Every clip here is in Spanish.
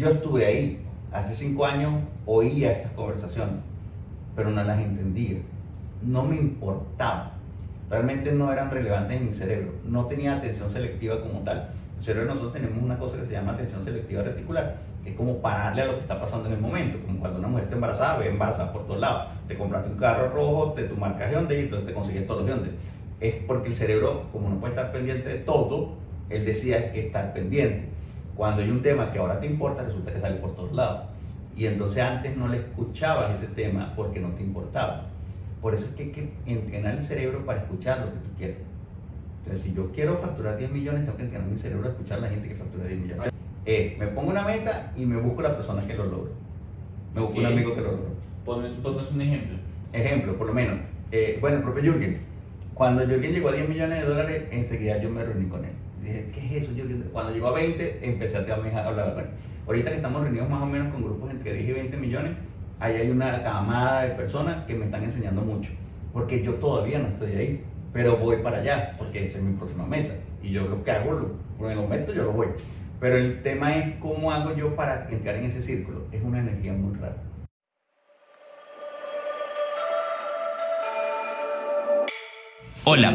Yo estuve ahí. Hace cinco años oía estas conversaciones, pero no las entendía. No me importaba. Realmente no eran relevantes en mi cerebro. No tenía atención selectiva como tal. El cerebro nosotros tenemos una cosa que se llama atención selectiva reticular, que es como pararle a lo que está pasando en el momento. Como cuando una mujer está embarazada, ve embarazada por todos lados. Te compraste un carro rojo, te tu marca Hyundai y entonces te consigues todos los Hyundai. Es porque el cerebro, como no puede estar pendiente de todo, él decía que estar pendiente. Cuando hay un tema que ahora te importa, resulta que sale por todos lados. Y entonces antes no le escuchabas ese tema porque no te importaba. Por eso es que hay que entrenar el cerebro para escuchar lo que tú quieres. Entonces, si yo quiero facturar 10 millones, tengo que entrenar mi cerebro a escuchar a la gente que factura 10 millones. Eh, me pongo una meta y me busco la persona que lo logra. Me busco un amigo que lo logra. Ponme, un ejemplo. Ejemplo, por lo menos. Eh, bueno, el propio Jürgen. Cuando Jürgen llegó a 10 millones de dólares, enseguida yo me reuní con él. Dije, ¿qué es eso? Cuando llegó a 20, empecé a hablar. Ahorita que estamos reunidos más o menos con grupos entre 10 y 20 millones, ahí hay una camada de personas que me están enseñando mucho. Porque yo todavía no estoy ahí, pero voy para allá, porque esa es mi próxima meta. Y yo lo que hago, lo, el momento yo lo voy. Pero el tema es cómo hago yo para entrar en ese círculo. Es una energía muy rara. Hola,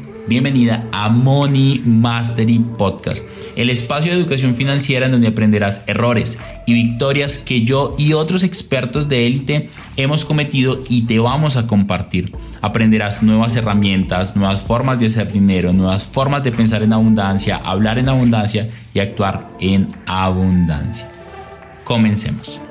Bienvenida a Money Mastery Podcast, el espacio de educación financiera en donde aprenderás errores y victorias que yo y otros expertos de élite hemos cometido y te vamos a compartir. Aprenderás nuevas herramientas, nuevas formas de hacer dinero, nuevas formas de pensar en abundancia, hablar en abundancia y actuar en abundancia. Comencemos.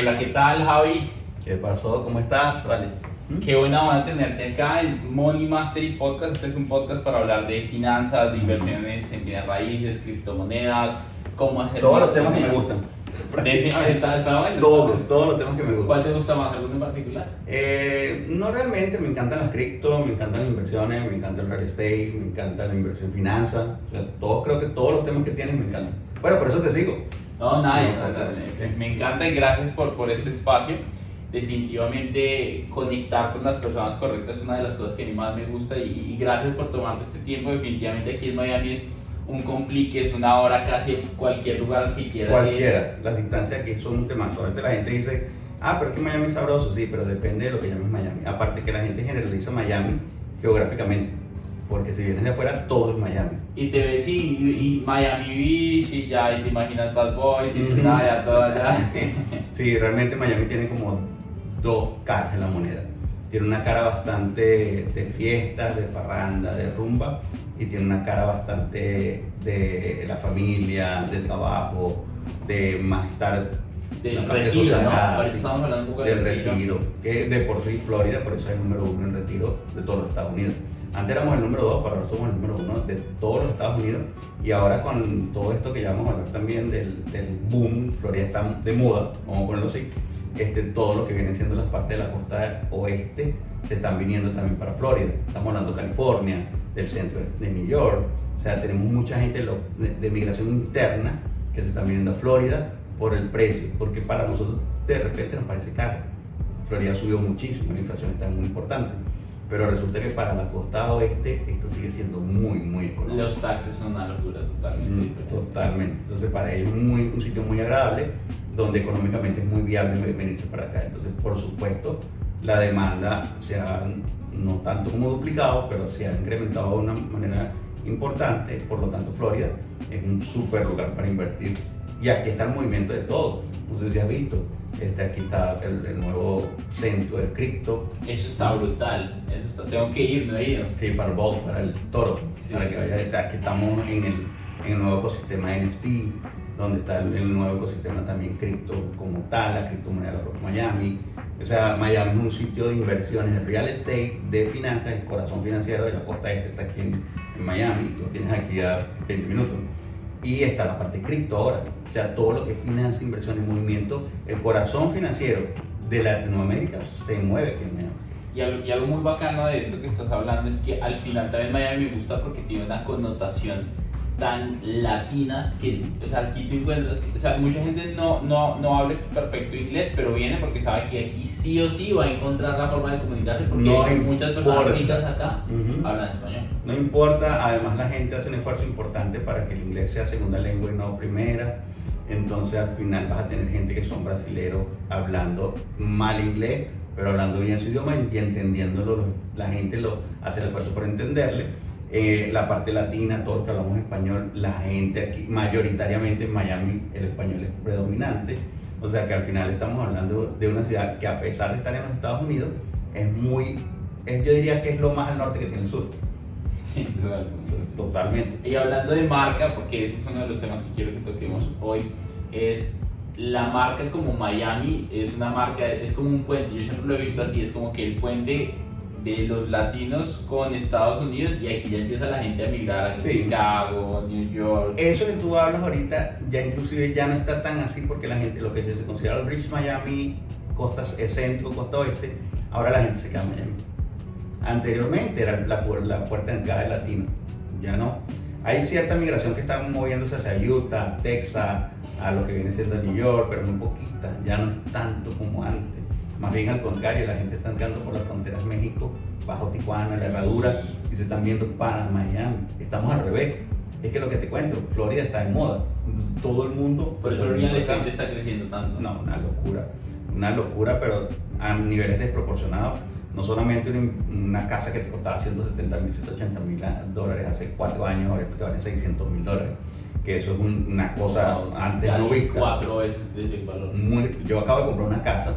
Hola, ¿qué tal Javi? ¿Qué pasó? ¿Cómo estás? Vale. Qué buena onda tenerte acá en Money Mastery Podcast. Este es un podcast para hablar de finanzas, de inversiones en bienes raíces, criptomonedas, cómo hacer. Todos los temas que me gustan. está, todos, todos los temas que me gustan. ¿Cuál te gusta más? ¿Alguno en particular? Eh, no realmente, me encantan las cripto, me encantan las inversiones, me encanta el real estate, me encanta la inversión en finanzas. O sea, todos, creo que todos los temas que tienes me encantan. Bueno, por eso te sigo. No, nice. me encanta y gracias por, por este espacio definitivamente conectar con las personas correctas es una de las cosas que a mí más me gusta y, gracias por tomarte este tiempo. Definitivamente aquí en Miami es un complique, es una hora casi en cualquier lugar que quieras. Cualquiera, las distancias aquí son un tema. A veces la gente dice, ah, pero es que Miami es sabroso, sí, pero depende de lo que llames Miami. Aparte que la gente generaliza Miami geográficamente, porque si vienes de afuera, todo es Miami. Y te ves, sí, y, Miami Beach, y ya, y te imaginas Bad Boys, y nada, ya todo allá. sí, realmente Miami tiene como dos caras en la moneda. Tiene una cara bastante de fiestas, de parranda, de rumba, y tiene una cara bastante de la familia, del trabajo, de más estar del retiro, ¿no? del retiro. que de por sí Florida, por eso es el número uno en retiro de todos los Estados Unidos. Antes éramos el número dos, pero ahora somos el número uno de todos los Estados Unidos. Y ahora con todo esto que ya vamos a hablar también del, del boom, Florida está de moda, vamos a ponerlo así este, todo lo que viene siendo las partes de la costa oeste se están viniendo también para Florida. Estamos hablando de California, del centro de New York. O sea, tenemos mucha gente de, migración interna que se están viniendo a Florida por el precio, porque para nosotros de repente nos parece caro. Florida subió muchísimo, la inflación está muy importante. Pero resulta que para la costa oeste esto sigue siendo muy, muy económico. Los taxes son una locura totalmente. Mm, totalmente. Entonces para ellos es muy, un sitio muy agradable donde económicamente es muy viable venirse para acá. Entonces, por supuesto, la demanda se ha, no tanto como duplicado, pero se ha incrementado de una manera importante. Por lo tanto, Florida es un súper lugar para invertir. Y aquí está el movimiento de todo. No sé si has visto. Este, aquí está el, nuevo centro del cripto. Eso está brutal. Eso está, tengo que ir, no he ido. Sí, para el bowl, para el toro. Para que vaya, o sea, aquí estamos en el, en el nuevo ecosistema de NFT donde está el, nuevo ecosistema también cripto como tal, la criptomoneda de Miami. O sea, Miami es un sitio de inversiones de real estate, de finanzas, el corazón financiero de la costa este está aquí en, Miami, lo tienes aquí a 20 minutos. Y está la parte cripto ahora, o sea, todo lo que es finanzas, inversión y movimiento, el corazón financiero de Latinoamérica se mueve en Miami. Y algo, muy bacano de esto que estás hablando es que al final también Miami me gusta porque tiene una connotación tan latina que, o sea, aquí tú encuentras, o sea, mucha gente no, no, no habla perfecto inglés, pero viene porque sabe que aquí sí o sí va a encontrar la forma de comunicarse porque no muchas personas ricas acá hablan español. No importa, además la gente hace un esfuerzo importante para que el inglés sea segunda lengua y no primera. Entonces al final vas a tener gente que son brasileros hablando mal inglés, pero hablando bien su idioma y entendiéndolo, la gente lo hace el esfuerzo por entenderle. Eh, la parte latina, todos que hablamos español, la gente aquí, mayoritariamente en Miami el español es predominante. O sea que al final estamos hablando de una ciudad que a pesar de estar en los Estados Unidos, es muy, yo diría que es lo más al norte que tiene el sur. Sí, totalmente. Y hablando de marca, porque ese es uno de los temas que quiero que toquemos hoy, es la marca como Miami es una marca, es como un puente, yo siempre lo he visto así, es como que el puente de los latinos con Estados Unidos y aquí ya empieza la gente a migrar a Chicago, New York. Eso que tú hablas ahorita ya inclusive ya no está tan así porque la gente, lo que se considera el Bridge Miami, costa centro, costa oeste, ahora la gente se queda en Miami. Anteriormente era la, la puerta de entrada de latino, ya no. Hay cierta migración que está moviéndose hacia Utah, Texas, a lo que viene siendo New York, pero muy poquita, ya no es tanto como antes. Más bien al contrario, la gente está entrando por las fronteras México, bajo Tijuana, la herradura, y se están viendo para Miami. Estamos al revés. Es que lo que te cuento, Florida está de moda. todo el mundo. Por eso el real está creciendo tanto. No, una locura. Una locura, pero a niveles desproporcionados. No solamente una, casa que te costaba 170 mil, 180 mil dólares hace cuatro años, ahora te vale 600 mil dólares que eso es una cosa antes no vista. Cuatro veces el valor. yo acabo de comprar una casa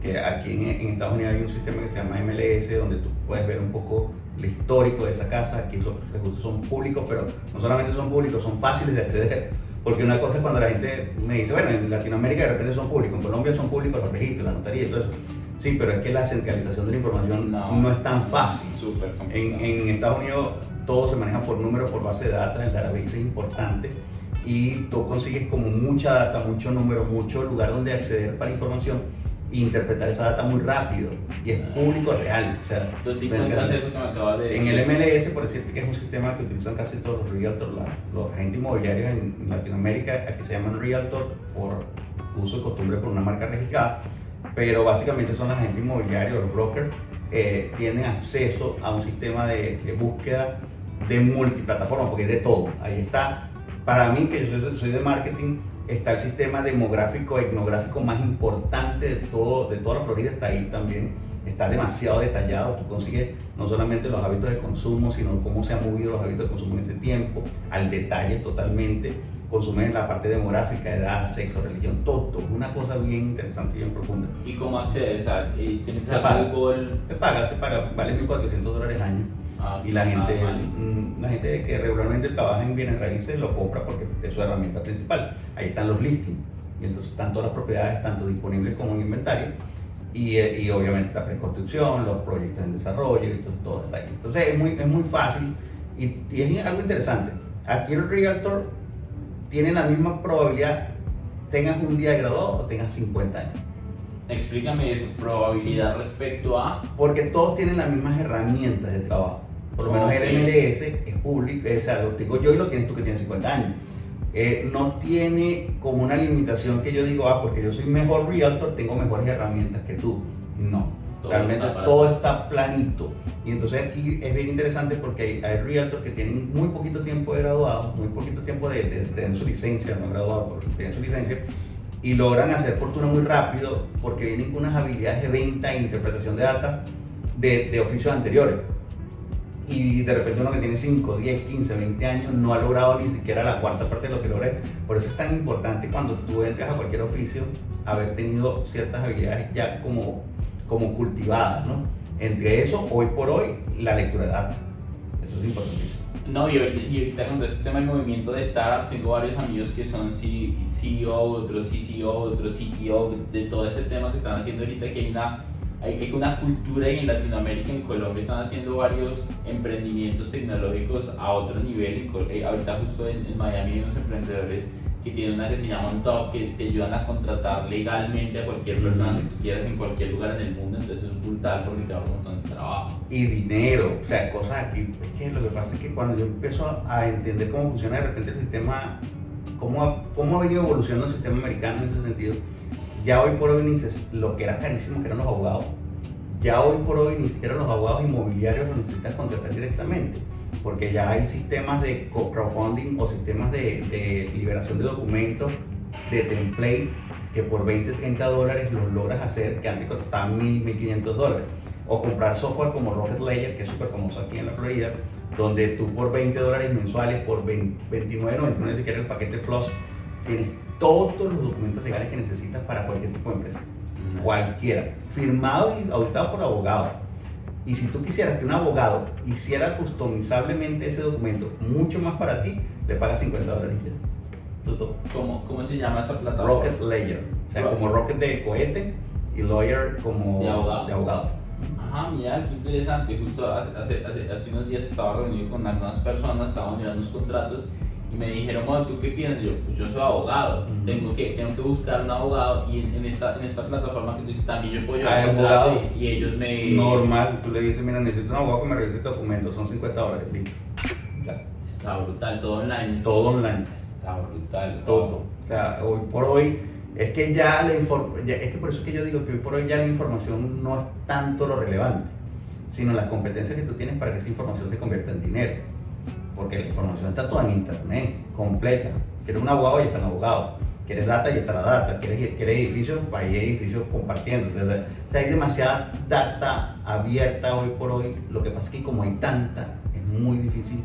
que aquí en, Estados Unidos hay un sistema que se llama MLS, donde tú puedes ver un poco el histórico de esa casa. Aquí los registros son públicos, pero no solamente son públicos, son fáciles de acceder. Porque una cosa es cuando la gente me dice, bueno, en Latinoamérica de repente son públicos, en Colombia son públicos los registros, la notaría y todo eso. Sí, pero es que la centralización de la información no, es tan fácil. en, en Estados Unidos todo se maneja por números, por base de datos, el database es importante. Y tú consigues como mucha data, mucho número, mucho lugar donde acceder para información e interpretar esa data muy rápido. Y es público real. O sea, ¿Dónde encuentras eso que me acabas de En el MLS, por decirte que es un sistema que utilizan casi todos los realtors, los agentes inmobiliarios en Latinoamérica, aquí se llaman realtor por uso y costumbre por una marca registrada, pero básicamente son los agentes inmobiliarios, los brokers, eh, tienen acceso a un sistema de, de búsqueda de multiplataforma, porque es de todo. Ahí está para mí, que yo soy, de marketing, está el sistema demográfico, etnográfico más importante de, todo, de toda la Florida, está ahí también. Está demasiado detallado, tú consigues no solamente los hábitos de consumo, sino cómo se han movido los hábitos de consumo en ese tiempo, al detalle totalmente, consumen en la parte demográfica, edad, sexo, religión, todo, una cosa bien interesante y bien profunda. ¿Y cómo accedes? ¿Tienes se, paga, se paga, se paga, vale 1.400 dólares al año Ah, y la gente, mm, la gente que regularmente trabaja en bienes raíces lo compra porque es su herramienta principal. Ahí están los listings. Y entonces están todas las propiedades, tanto disponibles como en inventario. Y, eh, y obviamente está preconstrucción, los proyectos en desarrollo, y entonces todo está ahí. Entonces es muy, es muy fácil y, y es algo interesante. Aquí el Realtor tiene la misma probabilidad tengas un día graduado o tengas 50 años. Explícame eso, probabilidad respecto a... Porque todos tienen las mismas herramientas de trabajo. Por lo menos el MLS es público, o sea, lo tengo yo y lo tienes tú que tienes 50 años. Eh, no tiene como una limitación que yo digo, ah, porque yo soy mejor realtor, tengo mejores herramientas que tú. No, realmente todo está planito. Y entonces aquí es bien interesante porque hay, hay realtors que tienen muy poquito tiempo de graduado, muy poquito tiempo de, tener su licencia, no graduado, porque tienen su licencia, y logran hacer fortuna muy rápido porque vienen con unas habilidades de venta e interpretación de data de, de oficios anteriores y de repente uno que tiene 5, 10, 15, 20 años no ha logrado ni siquiera la cuarta parte de lo que logré. Por eso es tan importante cuando tú entras a cualquier oficio haber tenido ciertas habilidades ya como, como cultivadas, ¿no? Entre eso, hoy por hoy, la lectura de datos. Eso es importantísimo. No, y ahorita con este tema del movimiento de startups, tengo varios amigos que son CEO, otros CCO, otros CTO, de todo ese tema que están haciendo ahorita, que hay una hay una cultura y en Latinoamérica, en Colombia, están haciendo varios emprendimientos tecnológicos a otro nivel. Eh, ahorita justo en, Miami hay unos emprendedores que tiene una que se llama un top que te ayudan a contratar legalmente a cualquier persona que tú quieras en cualquier lugar en el mundo, entonces es brutal porque te da un montón de trabajo. Y dinero, o sea, cosas aquí. Es que lo que pasa es que cuando yo empiezo a entender cómo funciona de repente el sistema, cómo ha, cómo ha venido evolucionando el sistema americano en ese sentido, ya hoy por hoy lo que era carísimo que eran los abogados, ya hoy por hoy ni siquiera los abogados inmobiliarios los necesitas contratar directamente porque ya hay sistemas de crowdfunding o sistemas de, liberación de documentos, de template, que por 20, 30 dólares los logras hacer, que antes costaban 1.000, 1.500 dólares. O comprar software como Rocket Layer, que es súper famoso aquí en la Florida, donde tú por 20 dólares mensuales, por 29.99 si quieres el paquete Plus, tienes todos los documentos legales que necesitas para cualquier tipo de empresa. Mm. Cualquiera. Firmado y auditado por abogado y si tú quisieras que un abogado hiciera customizablemente ese documento mucho más para ti, le pagas 50 dólares. ¿Cómo, ¿Cómo se llama esta plataforma? Rocket Layer. O sea, como Rocket de cohete y Lawyer como de abogado. De abogado. Ajá, mira, qué interesante. Justo hace, hace, hace, unos días estaba reunido con algunas personas, estábamos mirando unos contratos y me dijeron, bueno, ¿tú qué piensas? yo, pues yo soy abogado, tengo, que, tengo que buscar un abogado y en, esta, en esta plataforma que tú dices también yo puedo llevar abogado y, ellos me... Normal, tú le dices, mira, necesito un abogado que me revise documentos, son 50 dólares, Está brutal, todo online. Todo online. Está brutal. Todo. O sea, hoy por hoy, es que ya la información, es que por eso es que yo digo que hoy por hoy ya la información no es tanto lo relevante, sino las competencias que tú tienes para que esa información se convierta en dinero porque la información está toda en internet, completa. Quieres un abogado y está un abogado. Quieres data y está la data. Quieres, quieres edificios, pues hay edificios compartiendo. O sea, hay demasiada data abierta hoy por hoy. Lo que pasa es que como hay tanta, es muy difícil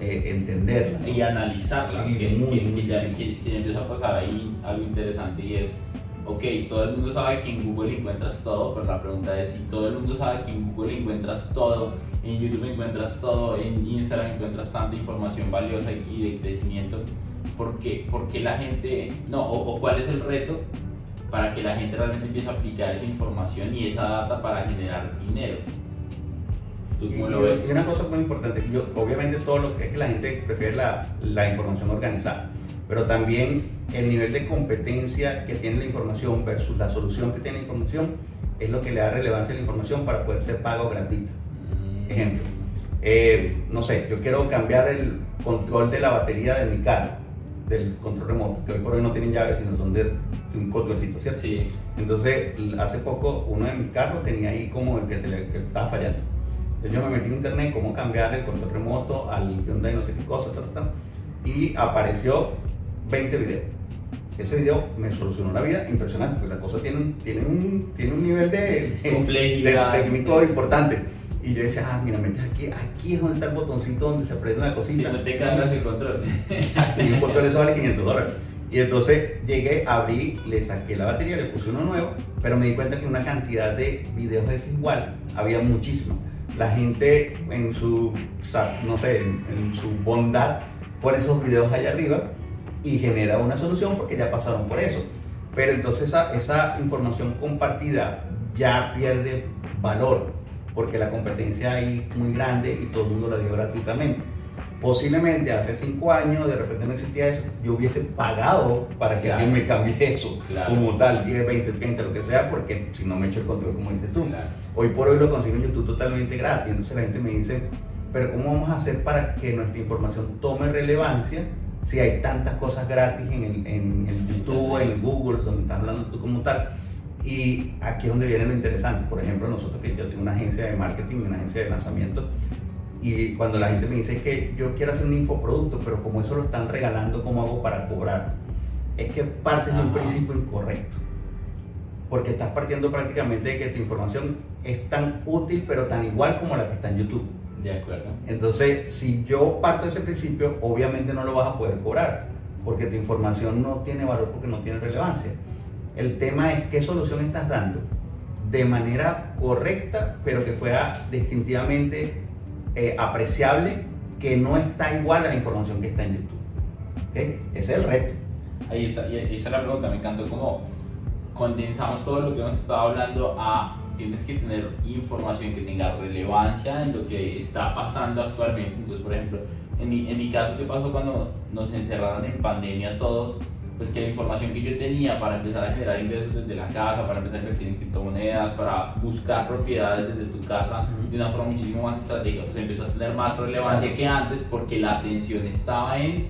eh, entenderla. Y analizarla. que, que, ya, empieza a pasar ahí algo interesante y es ok, todo el mundo sabe que en Google encuentras todo, pero la pregunta es si todo el mundo sabe que en Google encuentras todo, en YouTube encuentras todo, en Instagram encuentras tanta información valiosa y de crecimiento, ¿por qué, la gente, no, o, cuál es el reto para que la gente realmente empiece a aplicar esa información y esa data para generar dinero? ¿Tú cómo lo ves? Y una cosa muy importante, yo, obviamente todo lo que es que la gente prefiere la, la información organizada pero también el nivel de competencia que tiene la información versus la solución que tiene la información es lo que le da relevancia a la información para poder ser pago gratuito. Mm. Ejemplo, eh, no sé, yo quiero cambiar el control de la batería de mi carro, del control remoto, que hoy por hoy no tienen llaves, sino son de, un controlcito, ¿cierto? Sí. Entonces, hace poco uno de mis carros tenía ahí como el que se le estaba fallando. Yo me metí en internet cómo cambiar el control remoto al Hyundai no sé qué cosa, y apareció 20 videos. Ese video me solucionó la vida impresionante, porque la cosa tiene tiene un, tiene un nivel de, técnico importante. Y yo decía, ah, mira, metes aquí, aquí es donde está el botoncito donde se aprieta la cosita. Si no te cargas el control. Exacto, y un control eso vale 500 dólares. Y entonces llegué, abrí, le saqué la batería, le puse uno nuevo, pero me di cuenta que una cantidad de videos desigual, había muchísimo. La gente en su, no sé, en, en su bondad por esos videos allá arriba y genera una solución porque ya pasaron por eso. Pero entonces esa, esa información compartida ya pierde valor porque la competencia ahí es muy grande y todo el mundo la dio gratuitamente. Posiblemente hace cinco años de repente no existía eso, yo hubiese pagado para que alguien me cambie eso, como tal, 10, 20, 30, lo que sea, porque si no me echo el control, como dices tú. Hoy por hoy lo consigo en YouTube totalmente gratis, entonces la gente me dice, pero ¿cómo vamos a hacer para que nuestra información tome relevancia si hay tantas cosas gratis en el, en YouTube, en Google, donde estás hablando tú como tal. Y aquí es donde viene lo interesante. Por ejemplo, nosotros que yo tengo una agencia de marketing y una agencia de lanzamiento, y cuando la gente me dice que yo quiero hacer un infoproducto, pero como eso lo están regalando, ¿cómo hago para cobrar? Es que partes de un principio incorrecto. Porque estás partiendo prácticamente de que tu información es tan útil, pero tan igual como la que está en YouTube. De acuerdo. Entonces, si yo parto de ese principio, obviamente no lo vas a poder cobrar, porque tu información no tiene valor porque no tiene relevancia. El tema es qué solución estás dando de manera correcta, pero que fuera distintivamente eh, apreciable, que no está igual a la información que está en YouTube. Ese es el reto. Ahí está, y esa es la pregunta, me encantó cómo condensamos todo lo que hemos estado hablando a tienes que tener información que tenga relevancia en lo que está pasando actualmente. Entonces, por ejemplo, En mi, en mi caso, ¿qué pasó cuando nos encerraron en pandemia todos? Pues que la información que yo tenía para empezar a generar ingresos desde la casa, para empezar a invertir en criptomonedas, para buscar propiedades desde tu casa de una forma muchísimo más estratégica, pues empezó a tener más relevancia que antes porque la atención estaba en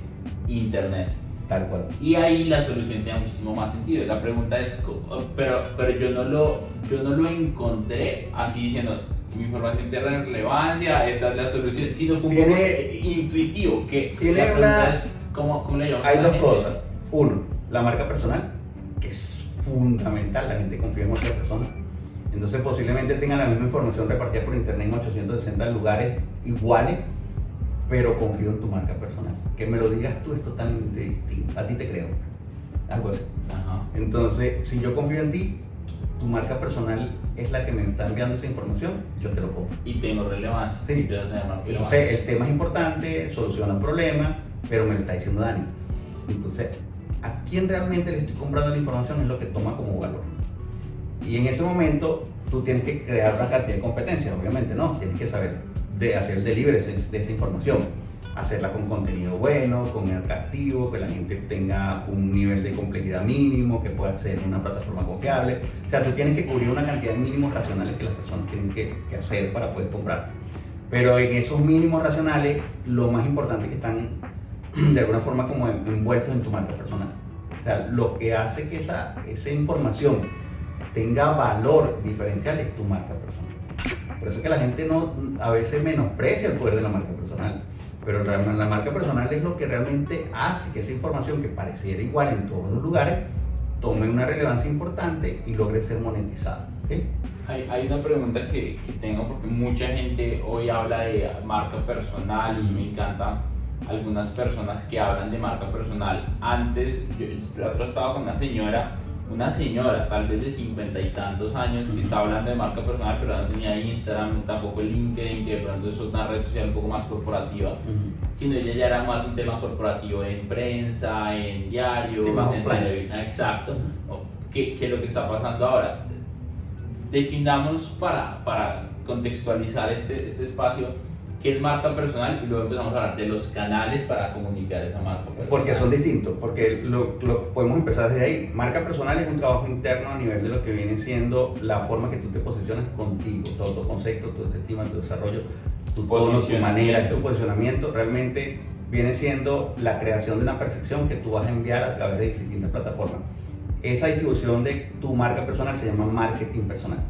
Internet. Tal cual. Y ahí la solución tenía muchísimo más sentido. La pregunta es, pero, pero yo, no lo, yo no lo encontré así diciendo, mi información tiene relevancia, esta es la solución, sino fue un Tiene- poco intuitivo. Que tiene la pregunta una- es, ¿cómo, ¿cómo le Hay dos gente? cosas. Uno, la marca personal, que es fundamental, la gente confía en otra persona. Entonces posiblemente tengan la misma información repartida por internet en 860 lugares iguales, pero confío en tu marca personal. Que me lo digas tú es totalmente distinto. A ti te creo. Algo así. Ajá. Entonces, si yo confío en ti, tu marca personal es la que me está enviando esa información, yo te lo compro. Y tengo relevancia. Sí. Relevancia. Entonces, el tema es importante, soluciona un problema, pero me lo está diciendo Dani. Entonces, a quién realmente le estoy comprando la información es lo que toma como valor. Y en ese momento, tú tienes que crear una cantidad de competencias, obviamente, ¿no? Tienes que saber hacer el delivery de esa información. Hacerla con contenido bueno, con atractivo, que la gente tenga un nivel de complejidad mínimo, que pueda acceder a una plataforma confiable. O sea, tú tienes que cubrir una cantidad de mínimos racionales que las personas tienen que, que hacer para poder comprar. Pero en esos mínimos racionales, lo más importante que están de alguna forma como en- envueltos en tu marca personal. O sea, lo que hace que esa, esa información tenga valor diferencial es tu marca personal. Por eso es que la gente no, a veces menosprecia el poder de la marca personal. Pero la marca personal es lo que realmente hace que esa información que pareciera igual en todos los lugares tome una relevancia importante y logre ser monetizada. ¿ok? Hay, hay una pregunta que, que tengo porque mucha gente hoy habla de marca personal y me encanta algunas personas que hablan de marca personal. Antes, yo, la otra estaba con una señora, una señora tal vez de cincuenta y tantos años que estaba hablando de marca personal, pero no tenía Instagram, tampoco LinkedIn, que de pronto es una red social un poco más corporativa, sino ella ya era más un tema corporativo en prensa, en diarios, en televisión. Exacto. ¿Qué, ¿Qué es lo que está pasando ahora? definamos para, para contextualizar este, este espacio qué es marca personal y luego empezamos a hablar de los canales para comunicar esa marca personal. Porque son distintos, porque lo, lo podemos empezar desde ahí. Marca personal es un trabajo interno a nivel de lo que viene siendo la forma que tú te posicionas contigo, tu autoconcepto, tu autoestima, tu desarrollo, tu tono, tu manera, tu posicionamiento, realmente viene siendo la creación de una percepción que tú vas a enviar a través de distintas plataformas. Esa distribución de tu marca personal se llama marketing personal.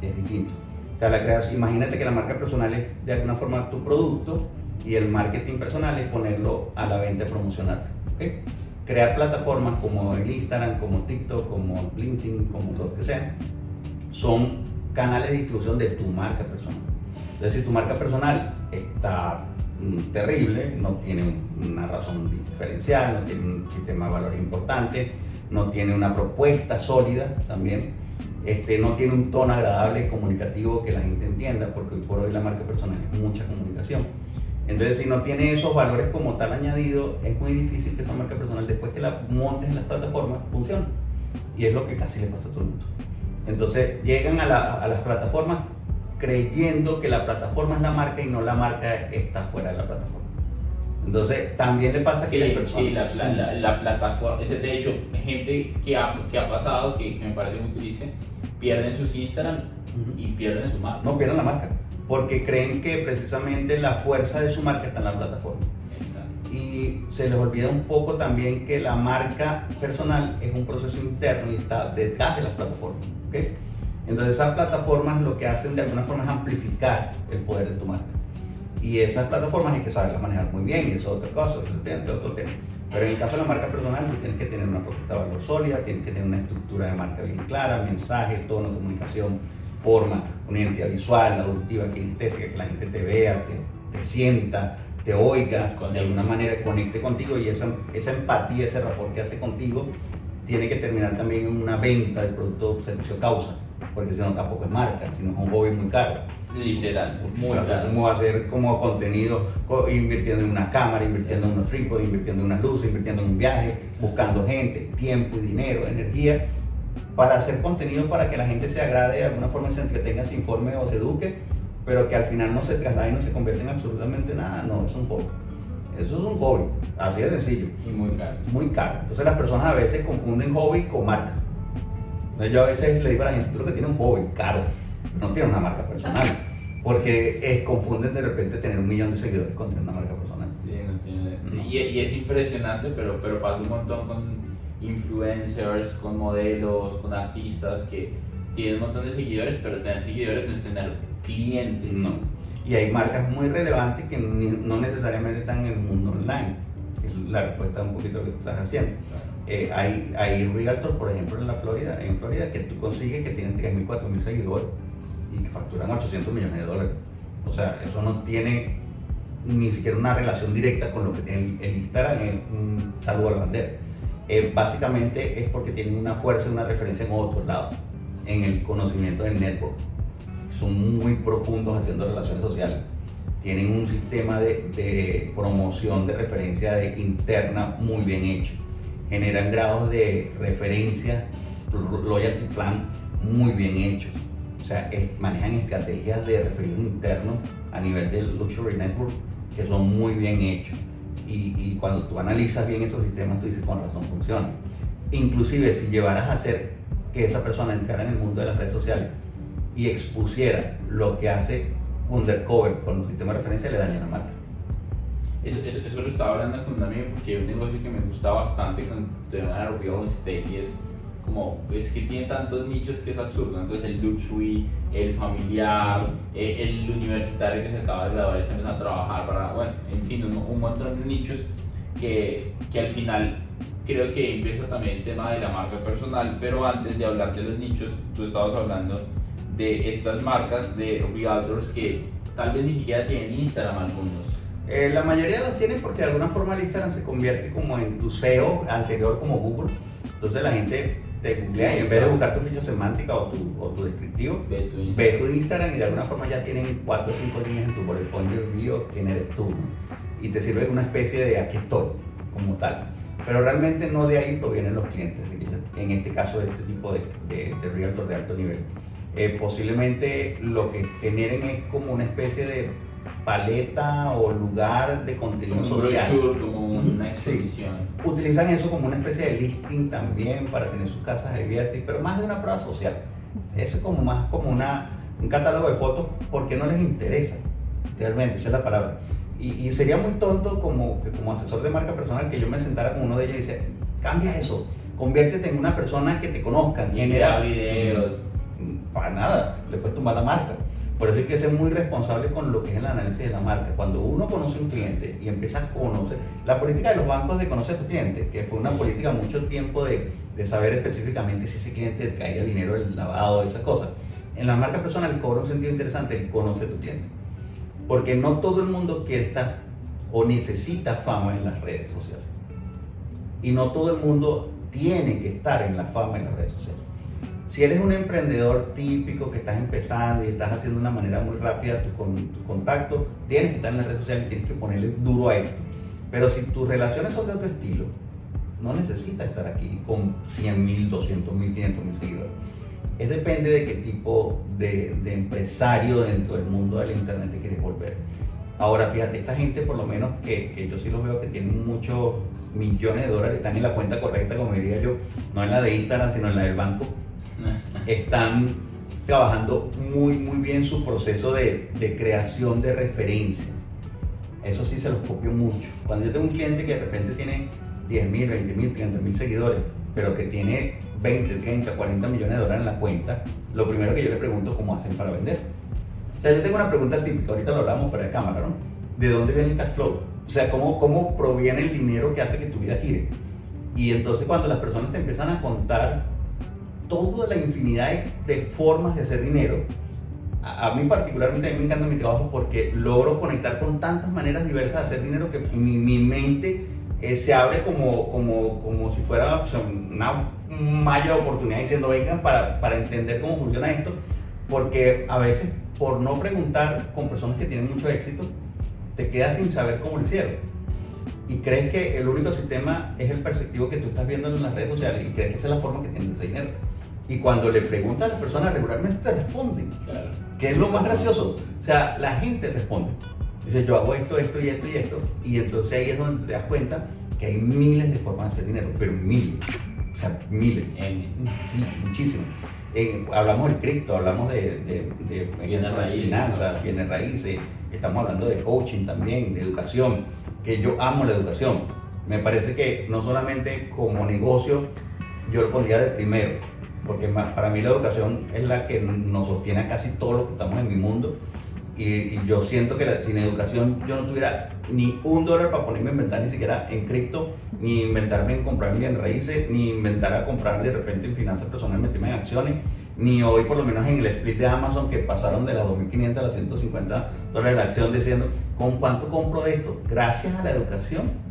Es distinto. O sea, la creación, imagínate que la marca personal es de alguna forma tu producto y el marketing personal es ponerlo a la venta y promocionarlo. ¿ok? Crear plataformas como el Instagram, como TikTok, como LinkedIn, como lo que sea, son canales de distribución de tu marca personal. Es decir, tu marca personal está mm, terrible, no tiene un- una razón diferencial, no tiene un sistema de valores importante, no tiene una propuesta sólida también, este, no tiene un tono agradable, comunicativo que la gente entienda, porque hoy por hoy la marca personal es mucha comunicación. Entonces, si no tiene esos valores como tal añadido, es muy difícil que esa marca personal, después que la montes en las plataformas, funcione. Y es lo que casi le pasa a todo el mundo. Entonces, llegan a, a las plataformas creyendo que la plataforma es la marca y no la marca está fuera de la plataforma. Entonces, también le pasa Sí, que hay personas. sí, la, la- la- la plataforma, es de hecho, gente que ha, que ha pasado, que me parece muy triste, pierden sus Instagram y pierden su marca. no pierden la marca, porque creen que precisamente la fuerza de su marca está en la plataforma. Exacto. Y se les olvida un poco también que la marca personal es un proceso interno y está detrás de las plataformas. Entonces esas plataformas lo que hacen de alguna forma es amplificar el poder de tu marca. Y esas plataformas hay que saberlas manejar muy bien, y eso es otra cosa, tema, otro tema. Pero en el caso de la marca personal, tú tienes que tener una propuesta de valor sólida, tienes que tener una estructura de marca bien clara, mensaje, tono, comunicación, forma, una identidad visual, auditiva, kinestésica, que la gente te vea, te, te sienta, te oiga, de alguna manera conecte contigo y esa, esa empatía, ese rapport que hace contigo, tiene que terminar también en una venta del producto, servicio, causa, porque si no tampoco es marca, sino es un hobby muy caro. Literal, muy O sea. ¿Cómo hacer como contenido co- invirtiendo en una cámara, invirtiendo en unos trípodes, invirtiendo en unas luces, invirtiendo en un viaje, buscando gente, tiempo y dinero, energía, para hacer contenido para que la gente se agrade, de alguna forma se entretenga, se informe o se eduque, pero que al final no se traslade y no se convierta en absolutamente nada, no, es un poco. Eso es un hobby, así de sencillo. Y muy caro. Muy caro. Entonces las personas a veces confunden hobby con marca. Entonces yo a veces le digo a la gente, tú lo que tienes un hobby caro, no tienes una marca personal. Porque es, confunden de repente tener un millón de seguidores con tener una marca personal. Sí, no tiene. Y, y, es impresionante, pero, pero pasa un montón con influencers, con modelos, con artistas que tienen un montón de seguidores, pero tener seguidores no es tener clientes. No. Y hay marcas muy relevantes que no necesariamente están en el mundo online. La respuesta un poquito que tú estás haciendo. Eh, hay, hay realtors, por ejemplo, en la Florida, en Florida, que tú consigues que tienen 3.000, 4.000 seguidores y que facturan 800 millones de dólares. O sea, eso no tiene ni siquiera una relación directa con lo que tiene el, Instagram, es un saludo a la bandera. Eh, básicamente es porque tienen una fuerza, una referencia en otros lados, en el conocimiento del network. Son muy profundos haciendo relaciones sociales. Tienen un sistema de, promoción de referencia de interna muy bien hecho. Generan grados de referencia, loyalty plan muy bien hechos o sea, manejan estrategias de referidos internos a nivel del Luxury Network que son muy bien hechos. Y, y, cuando tú analizas bien esos sistemas, tú dices, con razón funciona. Inclusive si llevaras a hacer que esa persona entrara en el mundo de las redes sociales y expusiera lo que hace undercover con los sistemas de referencia, le daña la marca. Eso, eso, eso, lo estaba hablando con un amigo porque hay un negocio que me gusta bastante con el tema de real estate y es como es que tiene tantos nichos que es absurdo. Entonces el luxury, el familiar, eh, el universitario que se acaba de graduar y está empezando a trabajar para, bueno, en fin, un, montón de nichos que, que, al final creo que empieza también el tema de la marca personal, pero antes de hablar de los nichos, tú estabas hablando de estas marcas de realtors que tal vez ni siquiera tienen Instagram algunos. Eh, la mayoría los tienen porque de alguna forma el Instagram se convierte como en tu SEO anterior como Google. Entonces la gente te googlea y en vez de buscar tu ficha semántica o tu, o tu descriptivo, ve tu, Instagram y de alguna forma ya tienen 4 o 5 líneas en tu de bio quién eres tú. Y te sirve una especie de aquí estoy, como tal. Pero realmente no de ahí provienen los clientes, en este caso de este tipo de, de, de realtor de alto nivel. Eh, posiblemente lo que generen es como una especie de paleta o lugar de contenido social. como una exposición. Utilizan eso como una especie de listing también para tener sus casas abiertas, pero más de una prueba social. Eso es como más como una, un catálogo de fotos porque no les interesa, realmente, esa es la palabra. Y, sería muy tonto como, como asesor de marca personal que yo me sentara con uno de ellos y dice, cambia eso, conviértete en una persona que te conozcan. Genera videos. Para nada, le puedes tumbar la marca. Por eso hay que ser muy responsable con lo que es el análisis de la marca. Cuando uno conoce un cliente y empieza a conocer, la política de los bancos de conocer a tu cliente, que fue una política mucho tiempo de, de saber específicamente si ese cliente traía dinero, el lavado, esas cosas. En la marca personal cobra un sentido interesante el conocer a tu cliente. Porque no todo el mundo quiere estar o necesita fama en las redes sociales. Y no todo el mundo tiene que estar en la fama en las redes sociales. Si eres un emprendedor típico que estás empezando y estás haciendo de una manera muy rápida tu, con, contacto, tienes que estar en las redes sociales y tienes que ponerle duro a esto. Pero si tus relaciones son de otro estilo, no necesitas estar aquí con 100 mil, 200 mil, 500 mil seguidores. Es depende de qué tipo de, de, empresario dentro del mundo del internet te quieres volver. Ahora, fíjate, esta gente por lo menos que, que, yo sí los veo que tienen muchos millones de dólares, están en la cuenta correcta, como diría yo, no en la de Instagram, sino en la del banco, están trabajando muy, muy bien su proceso de, de creación de referencias. Eso sí se los copio mucho. Cuando yo tengo un cliente que de repente tiene 10 mil, 20 mil, 30 mil seguidores, pero que tiene 20, 30, 40 millones de dólares en la cuenta, lo primero que yo le pregunto es cómo hacen para vender. O sea, yo tengo una pregunta típica, ahorita lo hablamos fuera de cámara, ¿no? ¿De dónde viene el cash flow? O sea, ¿cómo, cómo proviene el dinero que hace que tu vida gire? Y entonces cuando las personas te empiezan a contar toda la infinidad de, formas de hacer dinero. A, mí particularmente a mí me encanta mi trabajo porque logro conectar con tantas maneras diversas de hacer dinero que mi, mente eh, se abre como, como, como si fuera una malla de oportunidad diciendo vengan para, para entender cómo funciona esto. Porque a veces por no preguntar con personas que tienen mucho éxito, te quedas sin saber cómo lo hicieron. Y crees que el único sistema es el perceptivo que tú estás viendo en las redes sociales y crees que esa es la forma que tienes ese dinero. Y cuando le preguntas a las personas regularmente te responden. Que es lo más gracioso. O sea, la gente responde. Dice, yo hago esto, esto y esto y esto. Y entonces ahí es donde te das cuenta que hay miles de formas de hacer dinero, pero miles. O sea, miles. Sí, muchísimo. Eh, hablamos del cripto, hablamos de, de, de, Bienes raíces. finanzas, bienes raíces, estamos hablando de coaching también, de educación, que yo amo la educación. Me parece que no solamente como negocio, yo lo pondría de primero, porque para mí la educación es la que nos sostiene a casi todo lo que estamos en mi mundo. Y, yo siento que sin educación yo no tuviera ni un dólar para ponerme a inventar ni siquiera en cripto, ni inventarme en comprar bien raíces, ni inventar a comprar de repente en finanzas personales, meterme en acciones, ni hoy por lo menos en el split de Amazon que pasaron de las 2.500 a las 150 dólares la acción diciendo, ¿con cuánto compro de esto? Gracias a la educación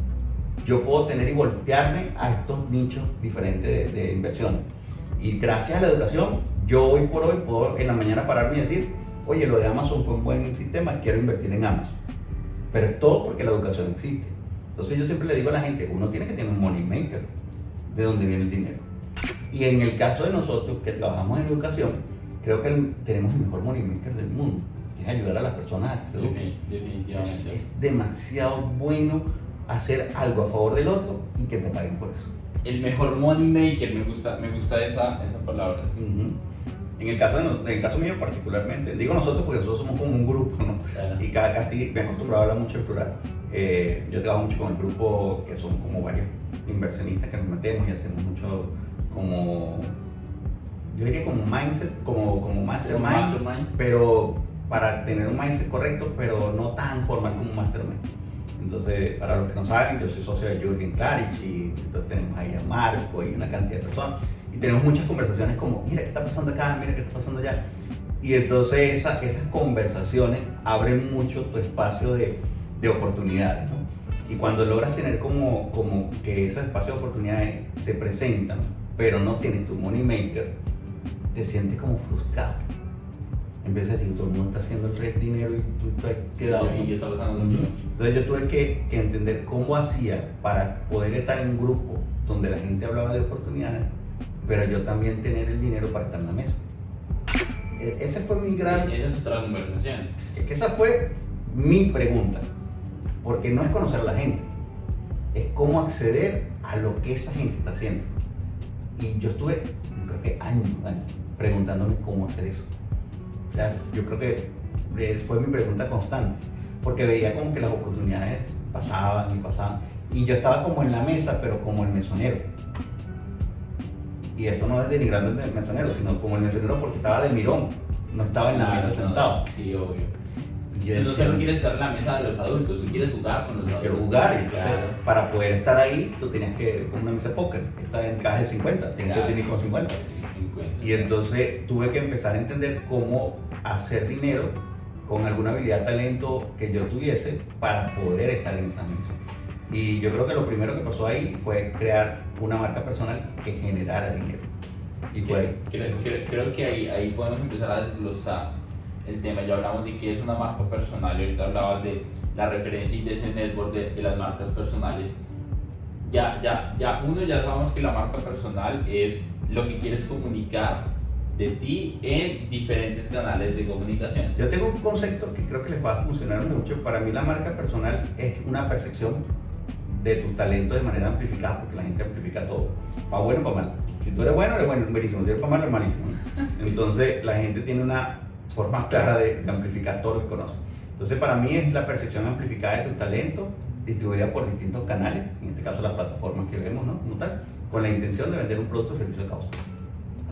yo puedo tener y voltearme a estos nichos diferentes de inversión. Y gracias a la educación, yo hoy por hoy puedo en la mañana pararme y decir, oye, lo de Amazon fue un buen sistema, quiero invertir en Amazon. Pero es todo porque la educación existe. Entonces yo siempre le digo a la gente, uno tiene que tener un money maker, de dónde viene el dinero. Y en el caso de nosotros que trabajamos en educación, creo que el- tenemos el mejor money maker del mundo, que es ayudar a las personas a que se eduquen. Es demasiado bueno hacer algo a favor del otro y que te paguen por eso. El mejor money maker, me gusta, me gusta esa, esa palabra. En el caso, de en el caso mío particularmente, digo nosotros porque nosotros somos como un grupo, ¿no? Claro. Y cada casi me he acostumbrado a hablar mucho en plural. Eh, yo trabajo mucho con el grupo que son como varios inversionistas que nos metemos y hacemos mucho como, yo diría como mindset, como, como mastermind, Mastermind. pero para tener un mindset correcto, pero no tan formal como un mastermind. Entonces, para los que no saben, yo soy socio de Jürgen Klarich y entonces tenemos ahí a Marco y una cantidad de personas y tenemos muchas conversaciones como, mira qué está pasando acá, mira qué está pasando allá. Y entonces esa- esas conversaciones abren mucho tu espacio de, de oportunidades. ¿no? Y cuando logras tener como, como que esos espacios de oportunidades se presentan, pero no tienes tu money maker, te sientes como frustrado. Empiezas a decir, todo el mundo está haciendo el red dinero y tú estás quedado. Entonces yo tuve que, que entender cómo hacía para poder estar en un grupo donde la gente hablaba de oportunidades, pero yo también tener el dinero para estar en la mesa. E- Ese fue mi gran... Esa es otra conversación. Es que esa fue mi pregunta, porque no es conocer a la gente, es cómo acceder a lo que esa gente está haciendo. Y yo estuve, creo que años, años, preguntándome cómo hacer eso. O sea, yo creo que eh, fue mi pregunta constante, porque veía como que las oportunidades pasaban y pasaban, y yo estaba como en la mesa, pero como el mesonero. Y eso no es denigrando el mesonero, sino como el mesonero porque estaba de mirón, no estaba en la Claro, mesa no, sentado. Sí, obvio. Yo Entonces decía, no quieres estar en la mesa de los adultos, tú quieres jugar con los adultos. quiero jugar, entonces Claro. para poder estar ahí, tú tenías que, como una mesa de póker, está en caja de 50, tienes Claro. que tener con 50. 50. Y entonces tuve que empezar a entender cómo hacer dinero con alguna habilidad, talento que yo tuviese para poder estar en esa mesa. Y yo creo que lo primero que pasó ahí fue crear una marca personal que generara dinero. Y fue ahí. Creo, creo- creo que ahí, ahí podemos empezar a desglosar el tema. Ya hablamos de qué es una marca personal y ahorita hablabas de la referencia y de ese network de, de las marcas personales. Ya, ya, ya, uno ya sabemos que la marca personal es lo que quieres comunicar de ti en diferentes canales de comunicación. Yo tengo un concepto que creo que les va a funcionar mucho. Para mí la marca personal es una percepción de tu talento de manera amplificada, porque la gente amplifica todo, para bueno o para mal. Si tú eres bueno, eres bueno, buenísimo. Si eres para mal, eres malísimo. Entonces la gente tiene una forma clara de, de amplificar todo lo que conoce. Entonces para mí es la percepción amplificada de tu talento, distribuida por distintos canales, en este caso las plataformas que vemos, ¿no? Como tal, con la intención de vender un producto o servicio de causa.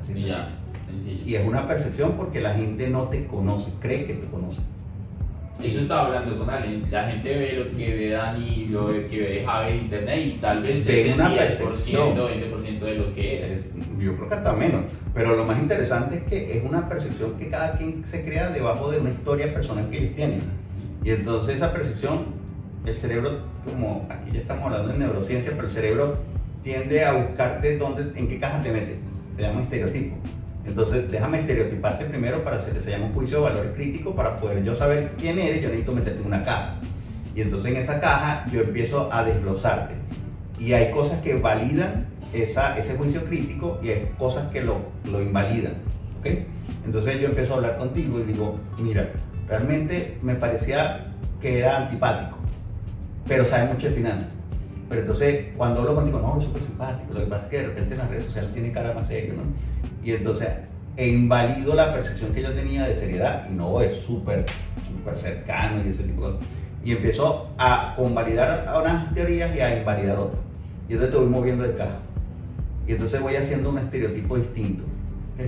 Así Y ya, sencillo. Y es una percepción porque la gente no te conoce, cree que te conoce. Eso estaba hablando con alguien. La gente ve lo que ve Dani, lo que ve Javi en internet y tal vez Ve una 10%, percepción. 20% de lo que es. Es- Yo creo que hasta menos. Pero lo más interesante es que es una percepción que cada quien se crea debajo de una historia personal que ellos tienen. Y entonces esa percepción, el cerebro, como aquí ya estamos hablando de neurociencia, pero el cerebro tiende a buscarte dónde, en qué caja te mete. Se llama estereotipo. Entonces déjame estereotiparte primero para hacer, se llama un juicio de valores críticos, para poder yo saber quién eres, yo necesito meterte en una caja. Y entonces en esa caja yo empiezo a desglosarte. Y hay cosas que validan esa, ese juicio crítico y hay cosas que lo, lo invalidan. ¿ok? Entonces yo empiezo a hablar contigo y digo, mira, realmente me parecía que era antipático, pero sabe mucho de finanzas. Pero entonces, cuando hablo contigo, no, es súper simpático. Lo que pasa es que de repente en las redes sociales tiene cara más serio, ¿no? Y entonces, e invalido la percepción que ella tenía de seriedad, y no, es súper, súper cercano y ese tipo de cosas. Y empezó a convalidar unas teorías y a invalidar otras. Y entonces te voy moviendo de caja. Y entonces voy haciendo un estereotipo distinto.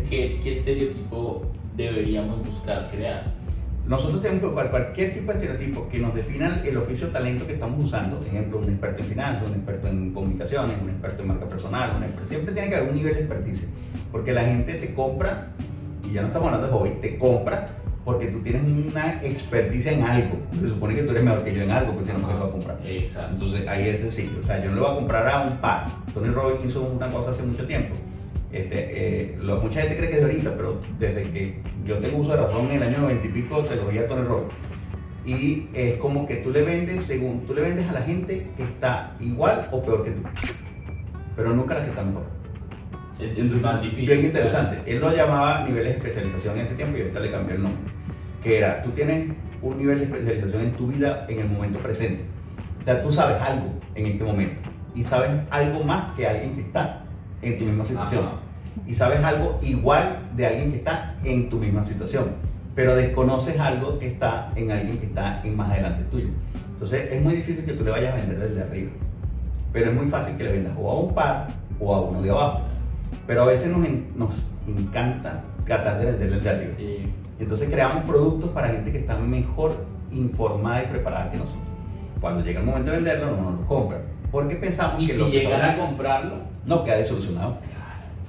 ¿Qué, qué estereotipo deberíamos buscar crear? Nosotros tenemos que buscar cualquier tipo de estereotipo que nos defina el oficio o talento que estamos usando. Por ejemplo, un experto en finanzas, un experto en comunicaciones, un experto en marca personal. Un experto, siempre tiene que haber un nivel de expertise. Porque la gente te compra, y ya no estamos hablando de hobby, te compra porque tú tienes una experticia en algo. Se supone que tú eres mejor que yo en algo, porque si no, ¿por qué lo voy a comprar? Exacto. Entonces ahí es sencillo. O sea, yo no le voy a comprar a un par. Tony Robbins hizo una cosa hace mucho tiempo. Este, eh, lo, mucha gente cree que es de ahorita, pero desde que yo tengo uso de razón en el año 90 y pico se lo a Tony Robbins. Y es como que tú le vendes, según tú le vendes a la gente que está igual o peor que tú, pero nunca la que está mejor. Sí, es Entonces, más difícil. Bien interesante. Él lo llamaba niveles de especialización en ese tiempo y ahorita le cambió el nombre. Que era, tú tienes un nivel de especialización en tu vida en el momento presente. O sea, tú sabes algo en este momento y sabes algo más que alguien que está en tu misma situación. Ajá. Y sabes algo igual de alguien que está en tu misma situación. Pero desconoces algo que está en alguien que está en más adelante tuyo. Entonces es muy difícil que tú le vayas a vender desde arriba. Pero es muy fácil que le vendas o a un par o a uno de abajo. Pero a veces nos, en- nos encanta tratar de venderle desde arriba. Sí. Entonces creamos productos para gente que está mejor informada y preparada que nosotros. Cuando llega el momento de venderlo, no nos lo compran. Porque pensamos Y que si lo que llegara a comprarlo, no queda solucionado.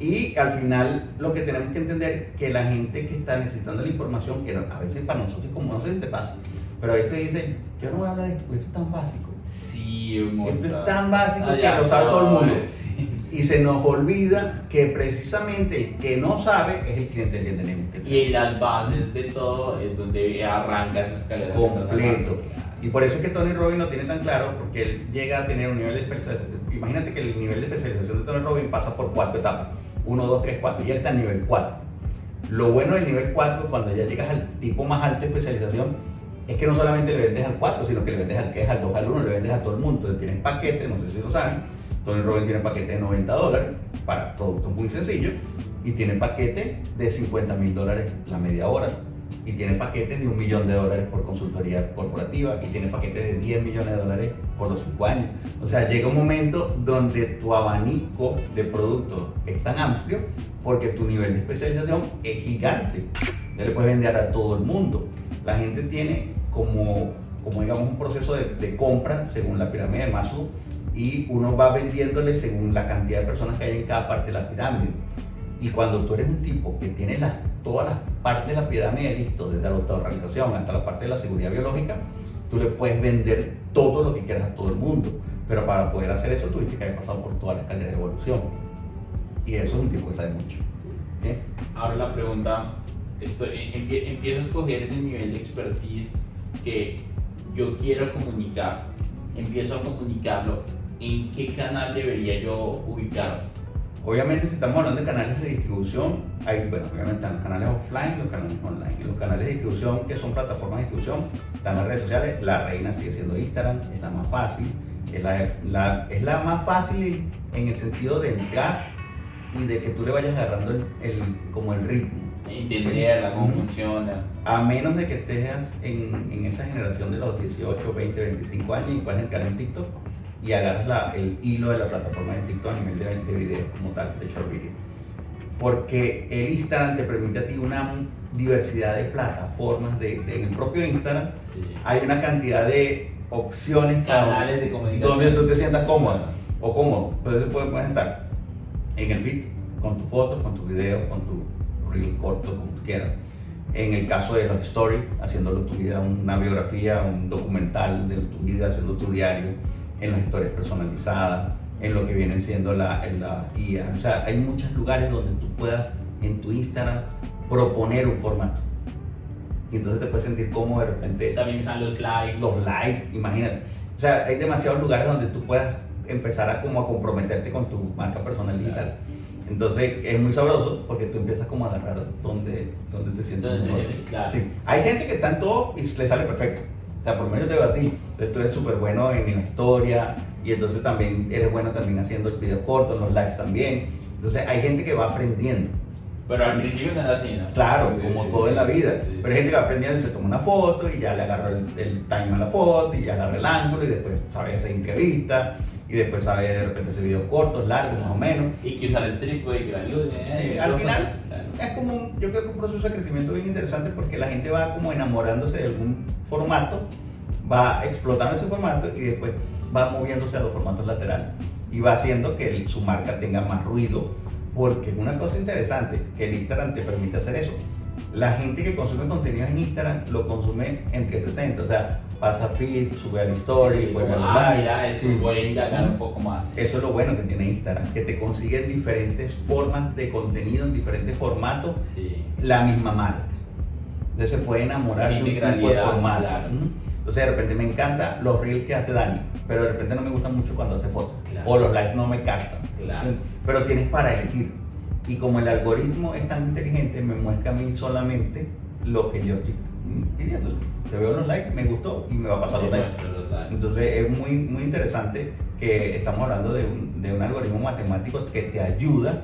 Y al final lo que tenemos que entender es que la gente que está necesitando la información, que a veces para nosotros, como no sé si te pasa, pero a veces dicen, yo no voy a hablar de esto, porque esto es tan básico. sí, un Esto es tan básico Ah, que ya, lo sabe todo el mundo. sí, sí. Y se nos olvida que precisamente el que no sabe es el cliente que tenemos que tener. Y las bases de todo es donde arranca esa escalera. completo. Y por eso es que Tony Robbins lo tiene tan claro, porque él llega a tener un nivel de especialización. Imagínate que el nivel de especialización de Tony Robbins pasa por cuatro etapas: 1, 2, 3, 4. Y él está en nivel 4. Lo bueno del nivel 4, cuando ya llegas al tipo más alto de especialización, es que no solamente le vendes al 4, sino que le vendes al que es al 2, al 1, le vendes a todo el mundo. Entonces tienes paquetes, no sé si lo saben. Tony Robbins tiene paquete de 90 dólares para productos muy sencillos y tiene paquete de 50 mil dólares la media hora y tiene paquetes de un millón de dólares por consultoría corporativa y tiene paquetes de 10 millones de dólares por los 5 años. O sea, llega un momento donde tu abanico de productos es tan amplio porque tu nivel de especialización es gigante. Ya le puedes vender a todo el mundo. La gente tiene como, como digamos, un proceso de, de compra según la pirámide de Maslow y uno va vendiéndole según la cantidad de personas que hay en cada parte de la pirámide. Y cuando tú eres un tipo que tiene las, todas las partes de la pirámide listo, desde la autoorganización hasta la parte de la seguridad biológica, tú le puedes vender todo lo que quieras a todo el mundo. Pero para poder hacer eso tuviste que haber pasado por toda la escalera de evolución. Y eso es un tipo que sabe mucho. ¿ok? Ahora la pregunta, empie- empiezo a escoger ese nivel de expertise que yo quiero comunicar, empiezo a comunicarlo, ¿en qué canal debería yo ubicarlo? Obviamente, si estamos hablando de canales de distribución, hay, bueno, obviamente están los canales offline y los canales online. Y los canales de distribución, que son plataformas de distribución, están las redes sociales. La reina sigue siendo Instagram, es la más fácil. Es la, la- es la más fácil en el sentido de entrar y de que tú le vayas agarrando el, el- como el ritmo. Entenderla, cómo funciona. A menos de que estés en, en esa generación de los 18, 20, 25 años y puedas entrar en TikTok y agarras la- el hilo de la plataforma de TikTok a nivel de, de videos como tal, de short video. Porque el Instagram te permite a ti una diversidad de plataformas. De, de- en el propio Instagram Sí. hay una cantidad de opciones Canales de comunicación. donde tú te sientas cómodo o cómodo. Entonces puedes, puedes estar en el feed con tus fotos, con tus videos, con tu reel corto, como tú quieras. En el caso de los stories, haciéndolo tu vida, una biografía, un documental de tu vida, haciendo tu diario, en las historias personalizadas, en lo que vienen siendo la, en la guía. O sea, hay muchos lugares donde tú puedas en tu Instagram proponer un formato. Y entonces te puedes sentir como de repente También están los likes. los live, imagínate. O sea, hay demasiados lugares donde tú puedas empezar a como a comprometerte con tu marca personal digital. Entonces es muy sabroso porque tú empiezas como a agarrar donde, donde te sientes Donde te sientes, claro. Sí. Hay gente que está en todo y le sale perfecto. O sea, por lo menos te a ti. Entonces tú eres súper bueno en la historia y entonces también eres bueno también haciendo el video corto, en los lives también. Entonces hay gente que va aprendiendo. Pero al principio no era así, ¿no? Claro, Sí, como sí, todo sí, en la vida. Pero hay gente que va aprendiendo y se toma una foto y ya le agarra el, el time a la foto y ya agarra el ángulo y después sabe hacer entrevista y después sabe de repente hacer videos cortos, largos más o menos. Y que usar el trípode y que la luz. eh, Eh, al final claro. es como, un- yo creo que un proceso de crecimiento bien interesante porque la gente va como enamorándose de algún formato, va explotando ese formato y después va moviéndose a los formatos laterales y va haciendo que su marca tenga más ruido porque es una cosa interesante que el Instagram te permite hacer eso. La gente que consume contenido en Instagram lo consume en 360, o sea, pasa feed, sube al story, Sí, vuelve como, al ah, mira, eso Sí. voy a indagar un poco más. Eso es lo bueno que tiene Instagram, que te consiguen diferentes formas de contenido en diferentes formatos Sí. la misma marca. Entonces se puede enamorar de un tipo de formato. claro. ¿Mm? Entonces de repente me encantan los reels que hace Dani, pero de repente no me gustan mucho cuando hace fotos. Claro. O los lives no me captan. Claro. Pero tienes para elegir. Y como el algoritmo es tan inteligente, me muestra a mí solamente lo que yo estoy pidiendo. Te veo los likes, me gustó y me va a pasar los Sí, likes. los likes. Entonces es muy, muy interesante que estamos hablando de un, de un algoritmo matemático que te ayuda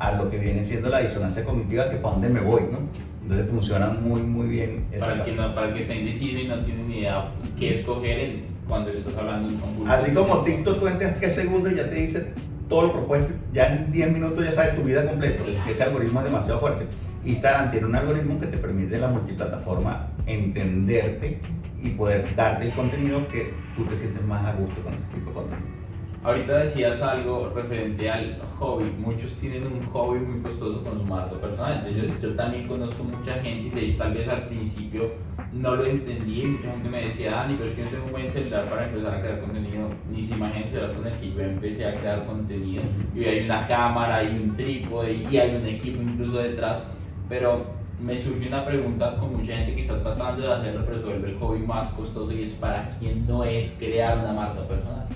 a lo que viene siendo la disonancia cognitiva, que para dónde me voy, ¿no? Entonces funciona muy, muy bien. Para el, que no, para el que está indeciso y no tiene ni idea qué escoger en- cuando estás hablando de un público. Así como TikTok tú entras 3 segundos y ya te dice todo lo propuesto, ya en 10 minutos ya sabes tu vida completa. Ese algoritmo es demasiado fuerte. Instagram tiene un algoritmo que te permite la multiplataforma entenderte y poder darte el contenido que tú te sientes más a gusto con ese tipo de contenido. Ahorita decías algo referente al hobby. Muchos tienen un hobby muy costoso con su marca personal. Entonces, yo, yo también conozco mucha gente y de hecho tal vez al principio no lo entendí. Mucha gente me decía, Dani, pero es que yo tengo un buen celular para empezar a crear contenido. Ni se imagina el celular con el que yo empecé a crear contenido. Y hay una cámara, hay un trípode y hay un equipo incluso detrás. Pero me surgió una pregunta con mucha gente que está tratando de hacerlo, pero se vuelve el hobby más costoso y es para quién no es crear una marca personal.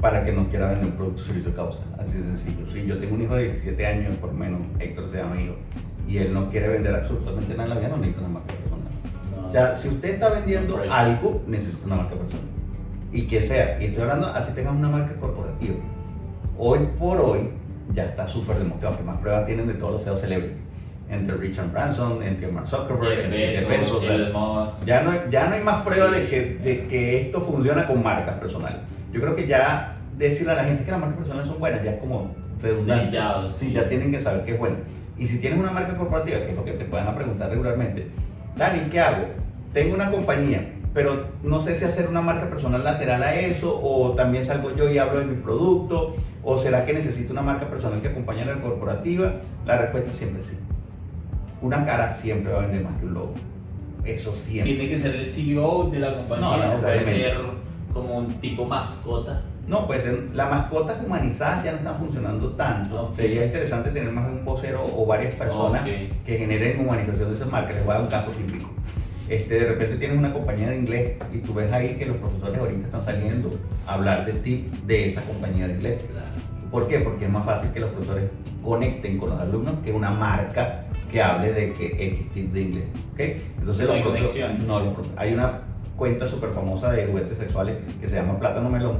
Para que no quiera vender un producto servicio causa. Así de sencillo. Si yo tengo un hijo de 17 años, por lo menos, Héctor se llama mi hijo, y él no quiere vender absolutamente nada en la vida, no necesita una marca personal. No. O sea, si usted está vendiendo Right. algo, necesita una marca personal. Y que sea, y estoy hablando así tengas una marca corporativa. Hoy por hoy ya está súper demostrado que más pruebas tienen de todos los CEOs celebrities. Entre Richard Branson, entre Mark Zuckerberg, entre Bezos, ya no, ya no hay más Sí. prueba de que, de que esto funciona con marcas personales. Yo creo que ya decirle a la gente que las marcas personales son buenas ya es como redundante. Sí, sí. ya tienen que saber que es bueno. Y si tienes una marca corporativa, que es lo que te puedan a preguntar regularmente, Dani, ¿qué hago? Tengo una compañía, pero no sé si hacer una marca personal lateral a eso, o también salgo yo y hablo de mi producto, o será que necesito una marca personal que acompañe a la corporativa. La respuesta siempre es sí. Una cara siempre va a vender más que un logo. Eso siempre. Tiene que ser el CEO de la compañía, No, no puede ser como un tipo mascota. No, pues las mascotas humanizadas ya no están funcionando tanto. Ok. Sería interesante tener más un vocero o varias personas Ok. que generen humanización de esas marcas. Les voy a dar un caso típico. Este, de repente tienes una compañía de inglés y tú ves ahí que los profesores ahorita están saliendo a hablar de tips de esa compañía de inglés. ¿Por qué? Porque es más fácil que los profesores conecten con los alumnos que una marca que hable de que X tip de inglés. ¿ok? Entonces los propios-. No, los propios- hay una cuenta súper famosa de juguetes sexuales que se llama Plátano Melón,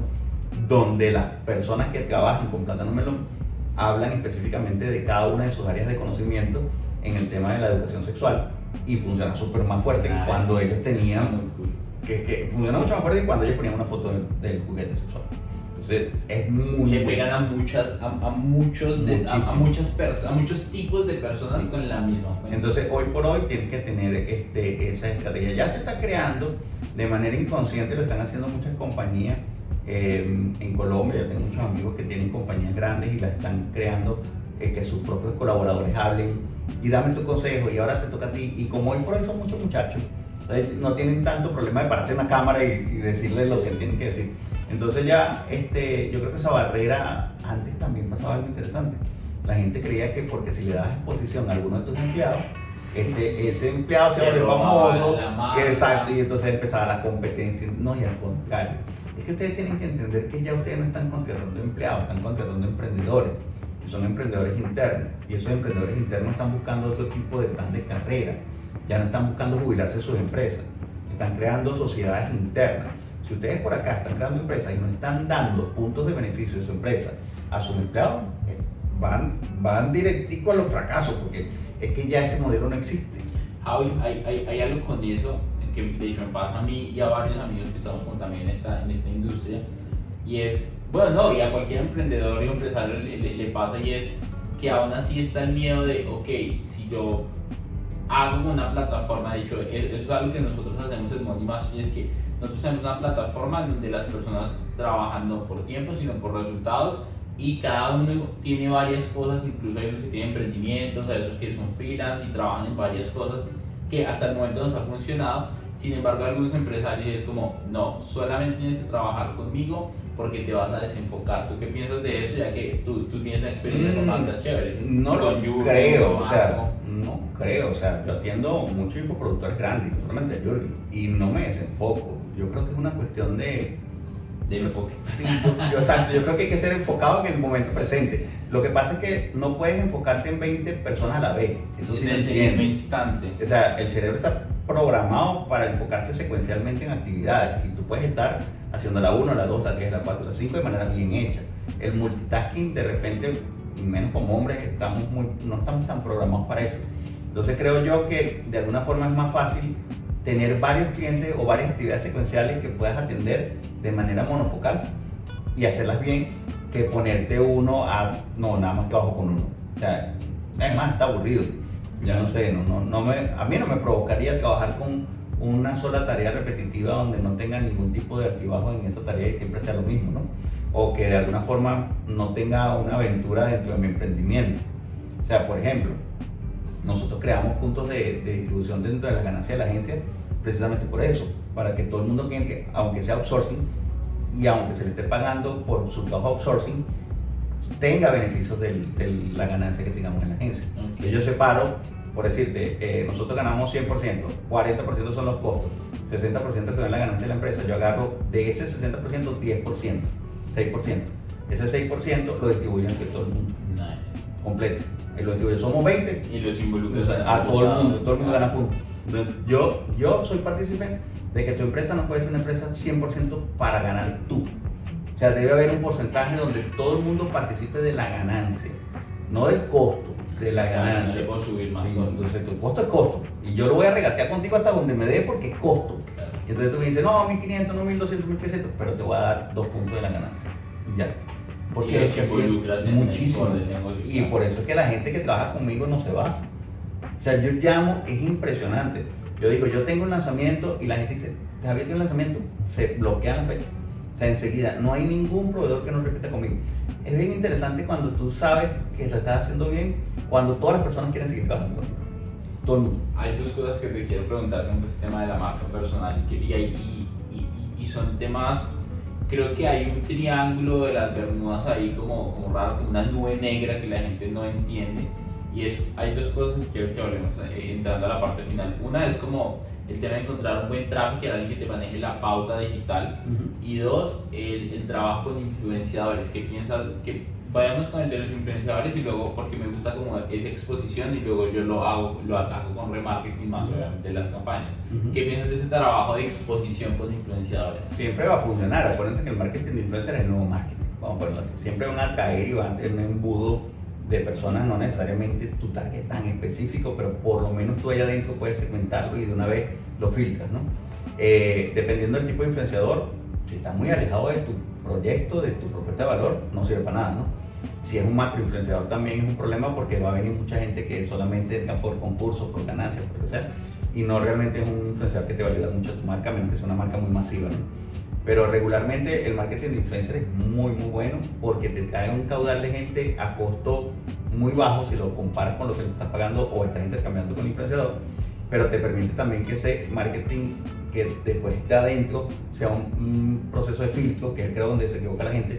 donde las personas que trabajan con Plátano Melón hablan específicamente de cada una de sus áreas de conocimiento en el tema de la educación sexual y funciona súper más fuerte que Ah, cuando ellos tenían cool. que, que funciona mucho más fuerte que cuando ellos ponían una foto del, del juguete sexual. Entonces, es muy Le pegan a muchas, a, a muchos, de- a, a muchas pers- a muchos tipos de personas Sí. con la misma cuenta. Entonces, hoy por hoy tienes que tener este, esa estrategia. Ya se está creando de manera inconsciente, lo están haciendo muchas compañías eh, en Colombia. Yo tengo muchos amigos que tienen compañías grandes y las están creando, eh, que sus propios colaboradores hablen y dame tu consejo y ahora te toca a ti. Y como hoy por hoy son muchos muchachos, no tienen tanto problema de pararse en la cámara y, y decirles lo que tienen que decir. Entonces ya, este, yo creo que esa barrera, antes también pasaba algo interesante. La gente creía que porque si le das exposición a alguno de tus empleados, ese, ese empleado se robaban famoso, exacto, y entonces empezaba la competencia. No, y al contrario. Es que ustedes tienen que entender que ya ustedes no están contratando empleados, están contratando emprendedores. Y son emprendedores internos. Y esos emprendedores internos están buscando otro tipo de plan de carrera. Ya no están buscando jubilarse sus empresas. están creando sociedades internas. Si ustedes por acá están creando empresas y no están dando puntos de beneficio de su empresa a sus empleados, eh, van, van directico a los fracasos, porque es que ya ese modelo no existe. Javi, hay, hay, hay algo con eso que de hecho me pasa a mí y a varios amigos que estamos con también en esta, en esta industria, y es, bueno, no, y a cualquier emprendedor y empresario le, le, le pasa y es que aún así está el miedo de, ok, si yo hago una plataforma, de hecho, eso es algo que nosotros hacemos en Money y es que nosotros tenemos una plataforma donde las personas trabajan no por tiempo, sino por resultados y cada uno tiene varias cosas, incluso hay unos que tienen emprendimientos, hay otros que son freelance y trabajan en varias cosas que hasta el momento nos ha funcionado. Sin embargo, algunos empresarios es como, no, solamente tienes que trabajar conmigo porque te vas a desenfocar. ¿Tú qué piensas de eso? Ya que tú, tú tienes una experiencia con marcas mm, chéveres. No lo creo, o sea, no creo. O sea, yo atiendo muchos infoproductores grandes, solamente a Jürgen, y no me desenfoco. Yo creo que es una cuestión de de enfoque. Sí, yo, creo que hay que ser enfocado en el momento presente. Lo que pasa es que no puedes enfocarte en 20 personas a la vez. Eso sí en el instante. O sea, el cerebro está programado para enfocarse secuencialmente en actividades y tú puedes estar haciendo la 1, la 2, la 3, la 4, la 5 de manera bien hecha. El multitasking de repente, menos como hombres, estamos muy, no estamos tan programados para eso. Entonces creo yo que de alguna forma es más fácil tener varios clientes o varias actividades secuenciales que puedas atender de manera monofocal y hacerlas bien que ponerte uno a, no, nada más trabajo con uno. O sea, además está aburrido. Ya no sé, no, no, no me, a mí no me provocaría trabajar con una sola tarea repetitiva donde no tenga ningún tipo de altibajo en esa tarea y siempre sea lo mismo, ¿no? O que de alguna forma no tenga una aventura dentro de mi emprendimiento. O sea, por ejemplo, nosotros creamos puntos de, distribución dentro de las ganancias de la agencia precisamente por eso, para que todo el mundo que, aunque sea outsourcing y aunque se le esté pagando por su trabajo outsourcing, tenga beneficios de la ganancia que tengamos en la agencia. Yo separo, por decirte, eh, nosotros ganamos 100%, 40% son los costos, 60% que da la ganancia de la empresa, yo agarro de ese 60%, 10%, 6%. Ese 6% lo distribuyo entre todo el mundo. Completo. Y lo distribuyo. Somos 20. Y los involucros. a todo el mundo, todo el mundo gana puntos. Yo, yo soy partícipe de que tu empresa no puede ser una empresa 100% para ganar tú. O sea, debe haber un porcentaje donde todo el mundo participe de la ganancia, no del costo, de la ganancia. puedo subir más Entonces, tu costo es costo. Y yo lo voy a regatear contigo hasta donde me dé porque es costo. Y entonces tú me dices, no, 1500, no 1200, 1300, pero te voy a dar dos puntos de la ganancia. Ya. Porque es que muchísimo. Y por eso es que la gente que trabaja conmigo no se va. O sea, yo llamo, es impresionante. Yo digo, yo tengo un lanzamiento y la gente dice, ¿te ha abierto el lanzamiento? Se bloquea la fecha. O sea, enseguida, no hay ningún proveedor que no repita conmigo. Es bien interesante cuando tú sabes que lo estás haciendo bien, cuando todas las personas quieren seguir trabajando contigo. Todo el mundo. Hay dos cosas que te quiero preguntar con este tema de la marca personal y, y, y, y son temas creo que hay un triángulo de las Bermudas ahí como, como raro, como una nube negra que la gente no entiende. Y es, hay dos cosas que quiero que hablemos eh, entrando a la parte final. Una es como el tema de encontrar un buen tráfico, alguien que te maneje la pauta digital. Y dos, el, el, trabajo con influenciadores. ¿Qué piensas? Que vayamos con el de los influenciadores y luego, porque me gusta como esa exposición y luego yo lo hago, lo ataco con remarketing más obviamente las campañas. ¿Qué piensas de ese trabajo de exposición con influenciadores? Siempre va a funcionar. Acuérdense que el marketing de influencers es el nuevo marketing. Vamos a ponerlo así. Siempre van a caer y van a tener un embudo de personas, no necesariamente tu target tan específico, pero por lo menos tú allá adentro puedes segmentarlo y de una vez lo filtras, ¿no? Eh, dependiendo del tipo de influenciador, si está muy alejado de tu proyecto, de tu propuesta de valor, no sirve para nada, ¿no? Si es un macro influenciador también es un problema porque va a venir mucha gente que solamente entra por concursos, por ganancias, por sea, y no realmente es un influenciador que te va a ayudar mucho a tu marca, menos que sea una marca muy masiva, ¿no? Pero regularmente el marketing de influencer es muy, muy bueno porque te trae un caudal de gente a costo muy bajo si lo comparas con lo que le estás pagando o estás intercambiando con el influenciador. Pero te permite también que ese marketing que después esté adentro sea un, proceso de filtro, que es creo donde se equivoca la gente,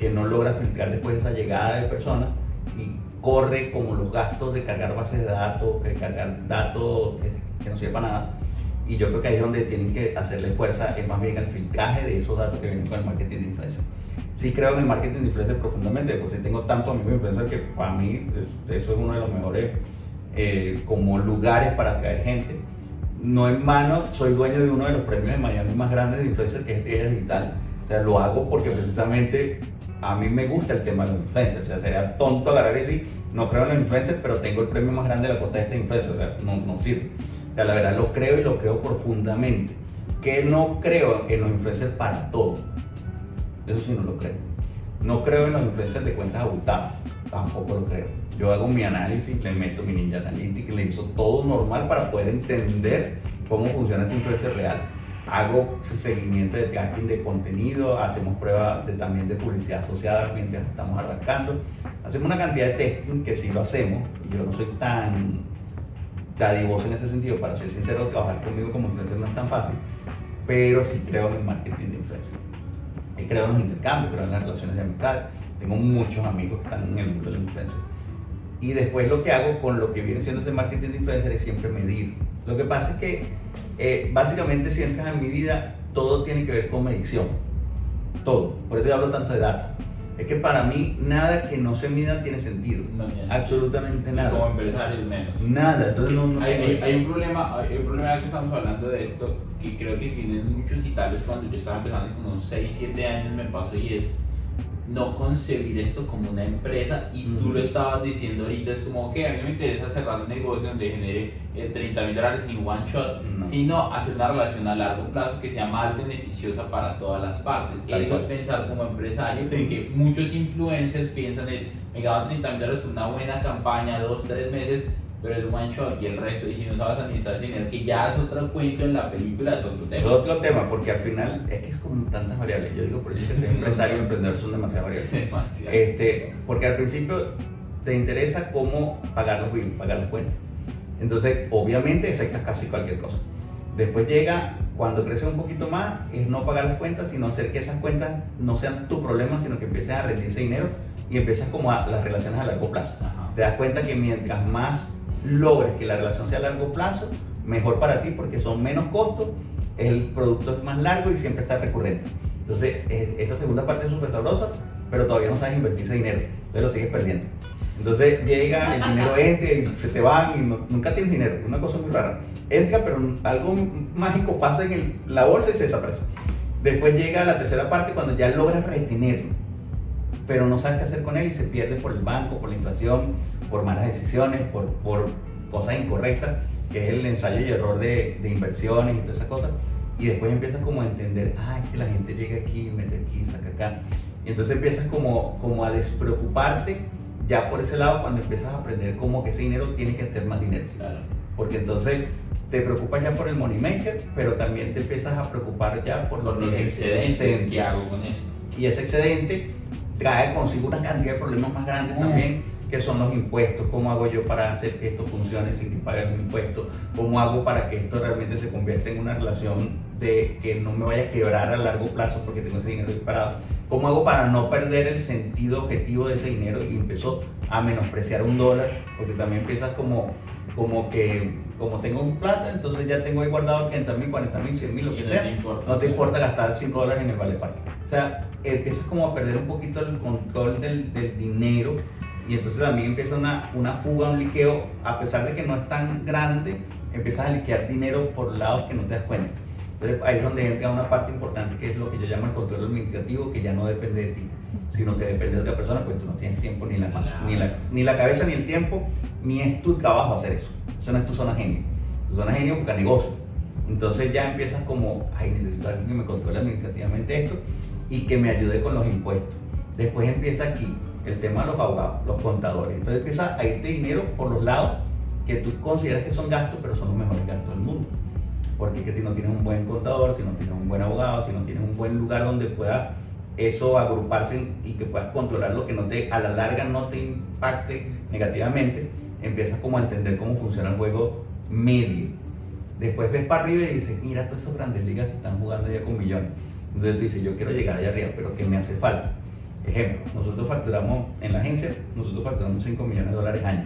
que no logra filtrar después esa llegada de personas y corre como los gastos de cargar bases de datos, que cargar datos que, que no sirven para nada y yo creo que ahí es donde tienen que hacerle fuerza, es más bien el filtraje de esos datos que vienen con el marketing de influencer. Sí creo en el marketing de influencer profundamente, porque tengo tanto amigos influencer que para mí eso es uno de los mejores eh, como lugares para atraer gente. no en mano, soy dueño de uno de los premios de Miami más grandes de influencer, que es Estrella Digital. O sea, lo hago porque precisamente a mí me gusta el tema de los influencers. O sea, sería tonto agarrar y decir, no creo en los influencers, pero tengo el premio más grande de la costa de este influencer. O sea, no, no sirve. O sea, la verdad lo creo y lo creo profundamente. Que no creo en los influencers para todo. Eso sí no lo creo. No creo en los influencers de cuentas abultadas. Tampoco lo creo. Yo hago mi análisis, le meto mi Ninja Analytics, le hizo todo normal para poder entender cómo funciona ese influencer real. Hago seguimiento de tracking de contenido, hacemos pruebas también de publicidad asociada mientras estamos arrancando. Hacemos una cantidad de testing que sí lo hacemos. Yo no soy tan dadivoso en ese sentido, para ser sincero, trabajar conmigo como influencer no es tan fácil, pero sí creo en el marketing de influencer. Y creo en los intercambios, creo en las relaciones de amistad. Tengo muchos amigos que están en el mundo de la influencer. Y después lo que hago con lo que viene siendo ese marketing de influencer es siempre medir. Lo que pasa es que eh, básicamente si entras en mi vida, todo tiene que ver con medición. Todo. Por eso yo hablo tanto de datos. Es que para mí nada que no se mida tiene sentido. Absolutamente nada. Como empresario menos. Nada. Entonces no, hay, hay, un problema, hay un problema que estamos hablando de esto, que creo que tienen muchos italios cuando yo estaba empezando como unos 6, 7 años me pasó y es no concebir esto como una empresa y tú lo estabas diciendo ahorita, es como que a mí me interesa cerrar un negocio donde genere 30 eh, mil dólares en one shot, sino hacer una relación a largo plazo que sea más beneficiosa para todas las partes. Eso es pensar como empresario, porque muchos influencers piensan es, me gano 30 mil dólares con una buena campaña, dos, tres meses, pero es one shot y el resto, y si no sabes administrar ese dinero, que ya es otro cuento en la película, es otro tema. Es otro tema, porque al final es que es como tantas variables. Yo digo, por eso que ser empresario y emprendedor son demasiadas variables. Demasiado. Este, porque al principio te interesa cómo pagar los bills, pagar las cuentas. Entonces, obviamente, aceptas casi cualquier cosa. Después llega, cuando crece un poquito más, es no pagar las cuentas, sino hacer que esas cuentas no sean tu problema, sino que empieces a rendir ese dinero y empiezas como a las relaciones a largo plazo. Te das cuenta que mientras más logres que la relación sea a largo plazo, mejor para ti porque son menos costos, el producto es más largo y siempre está recurrente. Entonces, esa segunda parte es súper sabrosa, pero todavía no sabes invertir ese dinero, entonces lo sigues perdiendo. Entonces llega, el dinero entra y se te van y nunca tienes dinero, una cosa muy rara. Entra, pero algo mágico pasa en la bolsa y se desaparece. Después llega la tercera parte cuando ya logras retenerlo, pero no sabes qué hacer con él y se pierde por el banco, por la inflación, por malas decisiones, por, por cosas incorrectas, que es el ensayo y error de, de inversiones y todas esas cosas. Y después empiezas como a entender, ah, es que la gente llega aquí, mete aquí, saca acá. Y entonces empiezas como, como a despreocuparte ya por ese lado cuando empiezas a aprender cómo que ese dinero tiene que ser más dinero. Porque entonces te preocupas ya por el money maker, pero también te empiezas a preocupar ya por, los excedentes que hago con esto. Y ese excedente trae consigo una cantidad de problemas más grandes mm. también qué son los impuestos, cómo hago yo para hacer que esto funcione sin que pague los impuestos, cómo hago para que esto realmente se convierta en una relación de que no me vaya a quebrar a largo plazo porque tengo ese dinero disparado, cómo hago para no perder el sentido objetivo de ese dinero y empezó a menospreciar un dólar, porque también empiezas como, como que, como tengo un plata, entonces ya tengo ahí guardado 500 mil, 40 mil, 100 mil, lo que sea, no te importa gastar 5 dólares en el vale parque. O sea, empiezas como a perder un poquito el control del, del dinero y entonces también empieza una, una fuga, un liqueo, a pesar de que no es tan grande, empiezas a liquear dinero por lados que no te das cuenta. Entonces ahí es donde entra una parte importante que es lo que yo llamo el control administrativo, que ya no depende de ti, sino que depende de otra persona, pues tú no tienes tiempo ni la, ni la, ni la cabeza ni el tiempo, ni es tu trabajo hacer eso. Eso no es tu zona genio. Tu zona genio busca negocio. Entonces ya empiezas como, ay, necesito alguien que me controle administrativamente esto y que me ayude con los impuestos. Después empieza aquí, el tema de los abogados, los contadores. Entonces empieza a irte dinero por los lados que tú consideras que son gastos, pero son los mejores gastos del mundo. Porque que si no tienes un buen contador, si no tienes un buen abogado, si no tienes un buen lugar donde pueda eso agruparse y que puedas controlar lo que no te, a la larga no te impacte negativamente, empiezas como a entender cómo funciona el juego medio. Después ves para arriba y dices, mira todas esas grandes ligas que están jugando ya con millones. Entonces tú dices, yo quiero llegar allá arriba, pero ¿qué me hace falta? Ejemplo, nosotros facturamos en la agencia, nosotros facturamos 5 millones de dólares año.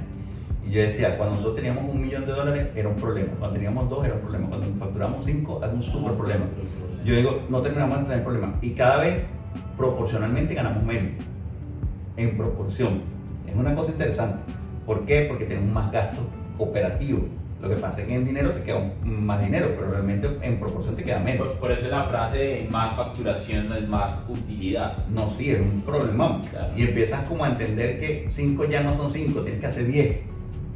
Y yo decía, cuando nosotros teníamos un millón de dólares era un problema, cuando teníamos dos era un problema, cuando facturamos 5 es un super problema. Yo digo, no terminamos de tener problema. Y cada vez proporcionalmente ganamos menos, en proporción. Es una cosa interesante. ¿Por qué? Porque tenemos más gastos operativos. Lo que pasa es que en dinero te queda más dinero, pero realmente en proporción te queda menos. Por, eso la frase de más facturación no es más utilidad. No, sí, es un problema. Y empiezas como a entender que 5 ya no son 5, tienes que hacer 10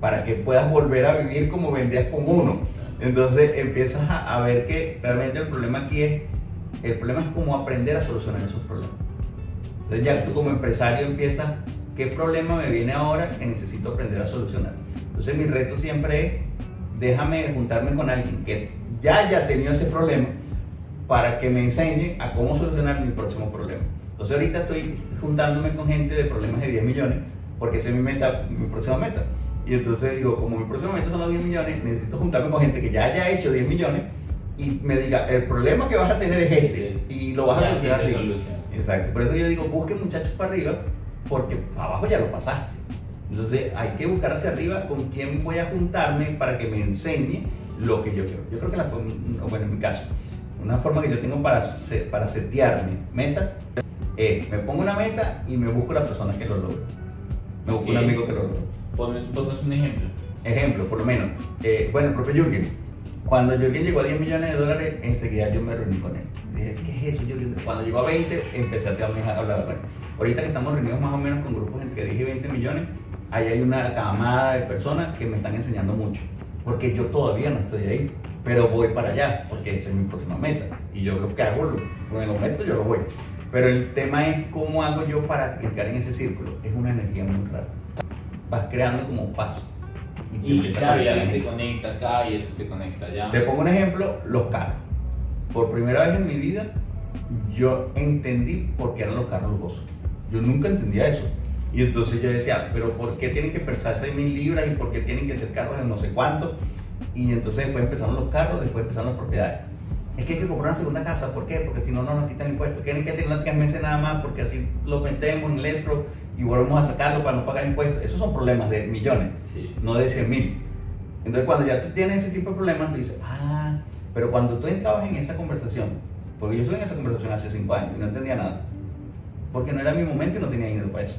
para que puedas volver a vivir como vendías con uno. Entonces empiezas a, a ver que realmente el problema aquí es, el problema es cómo aprender a solucionar esos problemas. Entonces ya tú como empresario empiezas, ¿qué problema me viene ahora que necesito aprender a solucionar? Entonces mi reto siempre es déjame juntarme con alguien que ya haya tenido ese problema para que me enseñe a cómo solucionar mi próximo problema. Entonces ahorita estoy juntándome con gente de problemas de 10 millones porque esa es mi meta, mi próxima meta. Y entonces digo, como mi próxima meta son los 10 millones, necesito juntarme con gente que ya haya hecho 10 millones y me diga, el problema que vas a tener es este y lo vas a solucionar así. Exacto. Por eso yo digo, busquen muchachos para arriba porque abajo ya lo pasaste. Entonces hay que buscar hacia arriba con quién voy a juntarme para que me enseñe lo que yo quiero. Yo creo que la forma, bueno, en mi caso, una forma que yo tengo para, para setear mi meta es, me pongo una meta y me busco la persona que lo logre. Me busco un amigo que lo logre. Ponme un ejemplo. Ejemplo, por lo menos. Eh, bueno, el propio Jürgen. Cuando Jürgen llegó a 10 millones de dólares, enseguida yo me reuní con él. Dije, ¿qué es eso, Jürgen? Cuando llegó a 20, empecé a hablar con él. Ahorita que estamos reunidos más o menos con grupos entre 10 y 20 millones, ahí hay una camada de personas que me están enseñando mucho, porque yo todavía no estoy ahí, pero voy para allá, porque esa es mi próxima meta. Y yo lo que hago, en el momento yo lo voy. Pero el tema es cómo hago yo para entrar en ese círculo. Es una energía muy rara. Vas creando como paso. Y, y claro, ya te conecta acá y eso te conecta allá. Te pongo un ejemplo, los carros. Por primera vez en mi vida, yo entendí por qué eran los carros lujosos. Yo nunca entendía eso. Y entonces yo decía, pero ¿por qué tienen que pesar 6 mil libras y por qué tienen que ser carros de no sé cuánto? Y entonces después empezaron los carros, después empezaron las propiedades. Es que hay que comprar una segunda casa, ¿por qué? Porque si no, no nos quitan impuestos. Tienen que tener tres meses nada más porque así lo metemos en el escrow y volvemos a sacarlo para no pagar impuestos. Esos son problemas de millones, no de 100 mil. Entonces cuando ya tú tienes ese tipo de problemas, tú dices, ah, pero cuando tú entrabas en esa conversación, porque yo estuve en esa conversación hace 5 años y no entendía nada, porque no era mi momento y no tenía dinero para eso.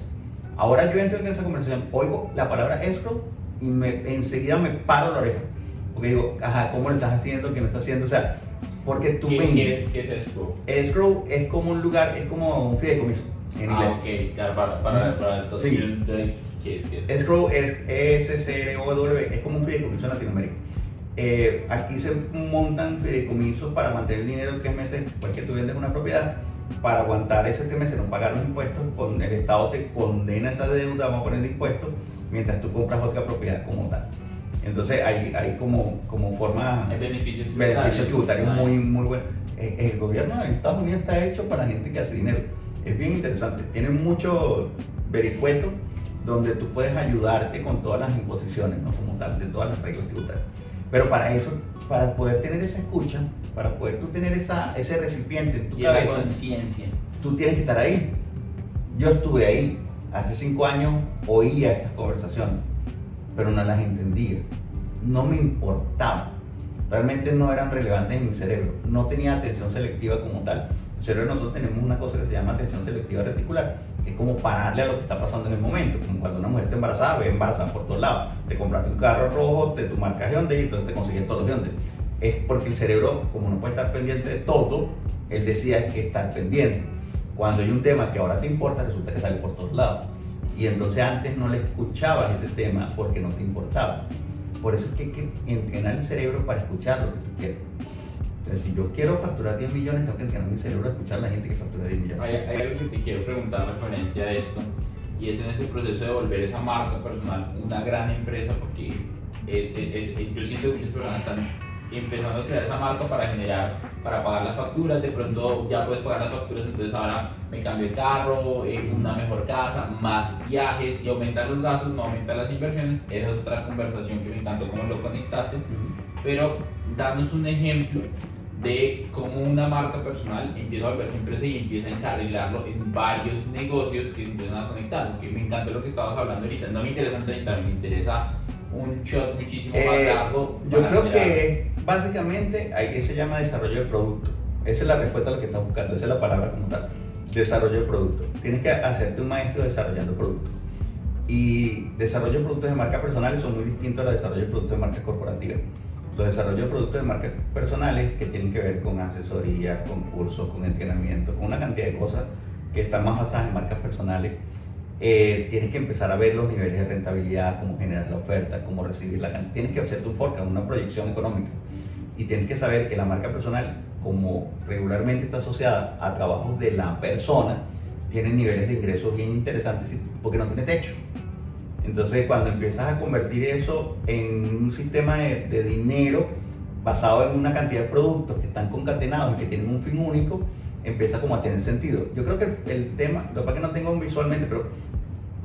Ahora yo entro en esa conversación, oigo la palabra escrow y me, enseguida me paro la oreja. Porque digo, ajá, ¿cómo lo estás haciendo? ¿Qué me estás haciendo? O sea, porque tú ¿Qué, ¿qué, es, ¿Qué es escrow? Escrow es como un lugar, es como un fideicomiso. En ah, ok, claro, para, para, para entonces, sí. ¿qué es? ¿Qué es? Escrow es S-C-R-O-W, es como un fideicomiso en Latinoamérica. Eh, aquí se montan fideicomisos para mantener el dinero tres meses después que tú vendes una propiedad para aguantar ese mes no pagar los impuestos, con, el Estado te condena esa deuda, vamos a poner de impuestos, mientras tú compras otra propiedad como tal. Entonces hay, hay como, como forma... beneficios tributarios, muy, muy buenos. Eh, el, gobierno de Estados Unidos está hecho para gente que hace dinero. Es bien interesante. Tiene mucho vericueto donde tú puedes ayudarte con todas las imposiciones, ¿no? Como tal, de todas las reglas tributarias. Pero para eso, para poder tener esa escucha, para poder tú tener esa, ese recipiente en tu y cabeza, conciencia. tú tienes que estar ahí. Yo estuve ahí. Hace cinco años oía estas conversaciones, pero no las entendía. No me importaba. Realmente no eran relevantes en mi cerebro. No tenía atención selectiva como tal. El cerebro nosotros tenemos una cosa que se llama atención selectiva reticular, que es como pararle a lo que está pasando en el momento. Como cuando una mujer está embarazada, ve embarazada por todos lados. Te compraste un carro rojo, de tu marca Hyundai y entonces te consigues todos los Hyundai es porque el cerebro, como no puede estar pendiente de todo, él decía que estar pendiente. Cuando hay un tema que ahora te importa, resulta que sale por todos lados. Y entonces antes no le escuchabas ese tema porque no te importaba. Por eso es que hay que entrenar el cerebro para escuchar lo que tú quieres. Entonces, si yo quiero facturar 10 millones, tengo que entrenar mi cerebro a escuchar a la gente que factura 10 millones. Hay, hay algo que te quiero preguntar referente a esto, y es en ese proceso de volver esa marca personal una gran empresa, porque eh, eh, yo siento que muchas personas están empezando a crear esa marca para generar, para pagar las facturas, de pronto ya puedes pagar las facturas, entonces ahora me cambio el carro, eh, una mejor casa, más viajes y aumentar los gastos, no aumentar las inversiones, esa es otra conversación que me encantó cómo lo conectaste, pero darnos un ejemplo de cómo una marca personal empieza a volverse empresa y empieza a encarrilarlo en varios negocios que se empiezan a conectar, porque me encantó lo que estabas hablando ahorita, no me interesa 30, me interesa un shot muchísimo más eh, largo. Yo creo que básicamente ahí se llama desarrollo de producto. Esa es la respuesta a lo que estás buscando, esa es la palabra como tal. Desarrollo de producto. Tienes que hacerte un maestro desarrollando producto. Y desarrollo de productos de marca personales son muy distintos a los desarrollo de productos de marca corporativa. Los desarrollos de productos de marca personales que tienen que ver con asesoría, con cursos, con entrenamiento, con una cantidad de cosas que están más basadas en marcas personales, eh, tienes que empezar a ver los niveles de rentabilidad, cómo generar la oferta, cómo recibir la cantidad. Tienes que hacer tu forecast, una proyección económica. Y tienes que saber que la marca personal, como regularmente está asociada a trabajos de la persona, tiene niveles de ingresos bien interesantes porque no tiene techo. Entonces, cuando empiezas a convertir eso en un sistema de, de dinero basado en una cantidad de productos que están concatenados y que tienen un fin único, empieza como a tener sentido. Yo creo que el, tema, lo que no tengo visualmente, pero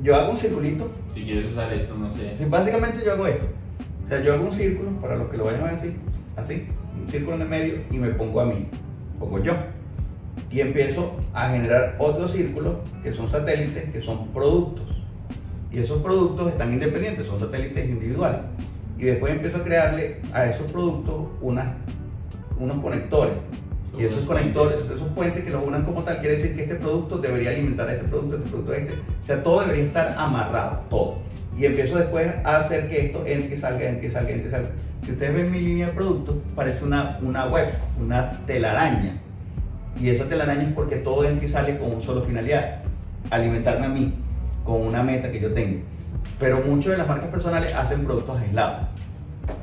yo hago un circulito. Si quieres usar esto, no sé. Sí, básicamente yo hago esto. O sea, yo hago un círculo, para los que lo vayan a decir, así, un círculo en el medio y me pongo a mí, pongo yo. Y empiezo a generar otros círculos que son satélites, que son productos. Y esos productos están independientes, son satélites individuales. Y después empiezo a crearle a esos productos unas, unos conectores y esos conectores, esos puentes que los unan como tal, quiere decir que este producto debería alimentar a este producto, este producto a este. O sea, todo debería estar amarrado, todo. Y empiezo después a hacer que esto entre, salga, entre, salga, entre, salga. Si ustedes ven mi línea de productos, parece una, una web, una telaraña. Y esa telaraña es porque todo entra y sale con un solo finalidad, alimentarme a mí, con una meta que yo tengo. Pero muchas de las marcas personales hacen productos aislados.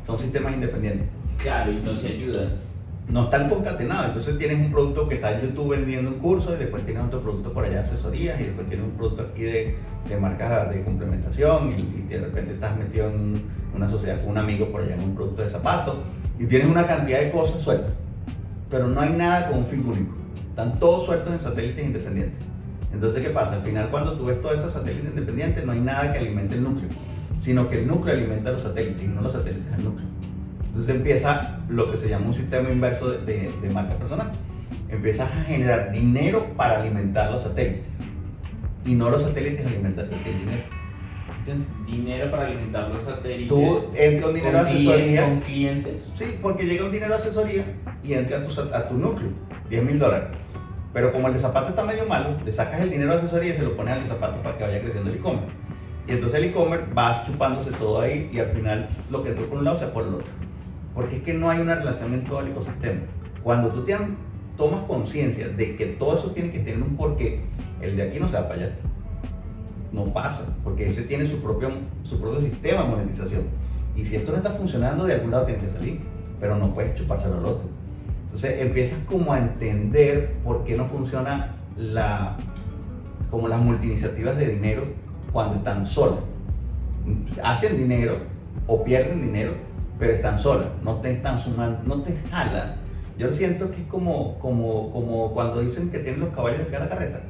Son sistemas independientes. Claro, y no se ayudan no están concatenados. Entonces tienes un producto que está en YouTube vendiendo un curso y después tienes otro producto por allá de asesorías y después tienes un producto aquí de, de marcas de complementación y, de repente estás metido en una sociedad con un amigo por allá en un producto de zapatos y tienes una cantidad de cosas sueltas. Pero no hay nada con un fin único. Están todos sueltos en satélites independientes. Entonces, ¿qué pasa? Al final, cuando tú ves todos esos satélites independientes, no hay nada que alimente el núcleo, sino que el núcleo alimenta a los satélites y no los satélites al núcleo. Entonces empieza lo que se llama un sistema inverso de, de, marca personal. Empiezas a generar dinero para alimentar los satélites. Y no los satélites alimentan el dinero. ¿Entiendes? Dinero para alimentar los satélites. Tú entras un dinero de asesoría. ¿Con clientes? Sí, porque llega un dinero de asesoría y entra a tu, a tu núcleo, 10 mil dólares. Pero como el de zapato está medio malo, le sacas el dinero de asesoría y se lo pones al de zapato para que vaya creciendo el e-commerce. Y entonces el e-commerce va chupándose todo ahí y al final lo que entró por un lado se va por el otro. Porque es que no hay una relación en todo el ecosistema. Cuando tú tienes, tomas conciencia de que todo eso tiene que tener un porqué, el de aquí no se va para allá. No pasa, porque ese tiene su propio, su propio sistema de monetización. Y si esto no está funcionando, de algún lado tiene que salir, pero no puedes chupárselo al otro. Entonces empiezas como a entender por qué no funciona la, como las multiiniciativas de dinero cuando están solas. Hacen dinero o pierden dinero, pero están solas, no te están sumando, no te jalan. Yo siento que es como, como, como cuando dicen que tienen los caballos detrás de la carreta.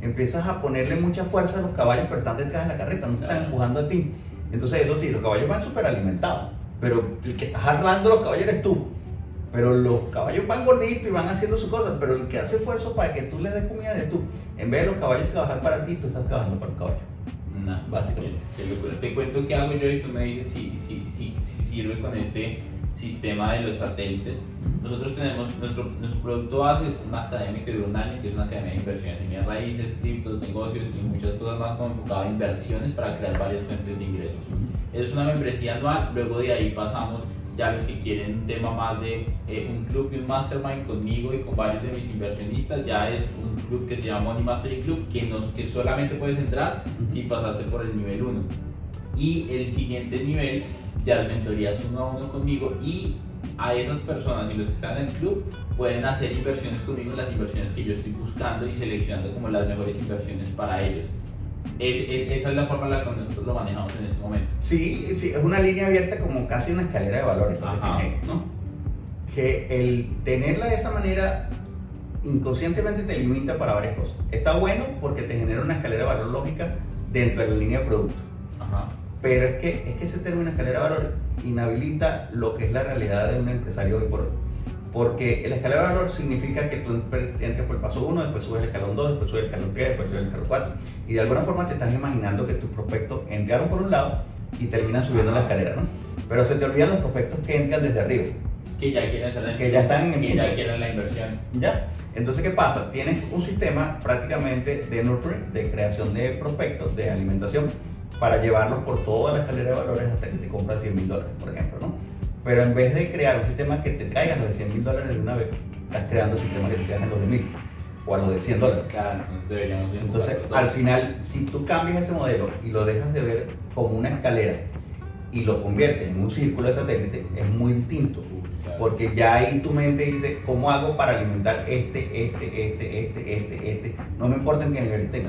Empiezas a ponerle mucha fuerza a los caballos, pero están detrás de la carreta, no te están empujando a ti. Entonces, eso sí, los caballos van súper alimentados, pero el que está arlando los caballos eres tú. Pero los caballos van gorditos y van haciendo sus cosas, pero el que hace esfuerzo para que tú les des comida eres tú. En vez de los caballos trabajar para ti, tú estás trabajando para el caballo. No, básicamente. Te cuento qué hago yo y tú me dices si, si, si, si sirve con este sistema de los satélites. Nosotros tenemos, nuestro, nuestro producto base es una academia que dura un año, que es una academia de inversiones en raíces, criptos, negocios y muchas cosas más como enfocado a inversiones para crear varias fuentes de ingresos. Es una membresía anual, luego de ahí pasamos ya los que quieren un tema más de eh, un club y un mastermind conmigo y con varios de mis inversionistas, ya es un club que se llama Money Mastery Club, que, nos, que solamente puedes entrar si pasaste por el nivel 1. Y el siguiente nivel ya es mentorías uno a uno conmigo y a esas personas y los que están en el club pueden hacer inversiones conmigo, las inversiones que yo estoy buscando y seleccionando como las mejores inversiones para ellos. Es, esa es la forma en la que nosotros lo manejamos en este momento. Sí, sí, es una línea abierta como casi una escalera de valores. Que, ¿no? que el tenerla de esa manera inconscientemente te limita para varias cosas. Está bueno porque te genera una escalera de valor lógica dentro de la línea de producto. Pero es que, es que ese término escalera de valor inhabilita lo que es la realidad de un empresario hoy por hoy. Porque el escalera de valor significa que tú entras por el paso 1, después subes el escalón 2, después subes el escalón 3, después subes el escalón 4. Y de alguna forma te estás imaginando que tus prospectos entraron por un lado y terminan subiendo la escalera, ¿no? Pero se te olvidan los prospectos que entran desde arriba. Que ya quieren salir. Que ya están en Que ya quieren la inversión. Ya. Entonces, ¿qué pasa? Tienes un sistema prácticamente de nurturing, de creación de prospectos, de alimentación, para llevarlos por toda la escalera de valores hasta que te compras 100 mil dólares, por ejemplo, ¿no? Pero en vez de crear un sistema que te traiga los de 100 mil dólares de una vez, estás creando un sistema que te traiga los de mil o a los de 100 dólares. Claro, entonces deberíamos Entonces, al final, si tú cambias ese modelo y lo dejas de ver como una escalera y lo conviertes en un círculo de satélite, es muy distinto. Porque ya ahí tu mente dice, ¿cómo hago para alimentar este, este, este, este, este, este? No me importa en qué nivel esté.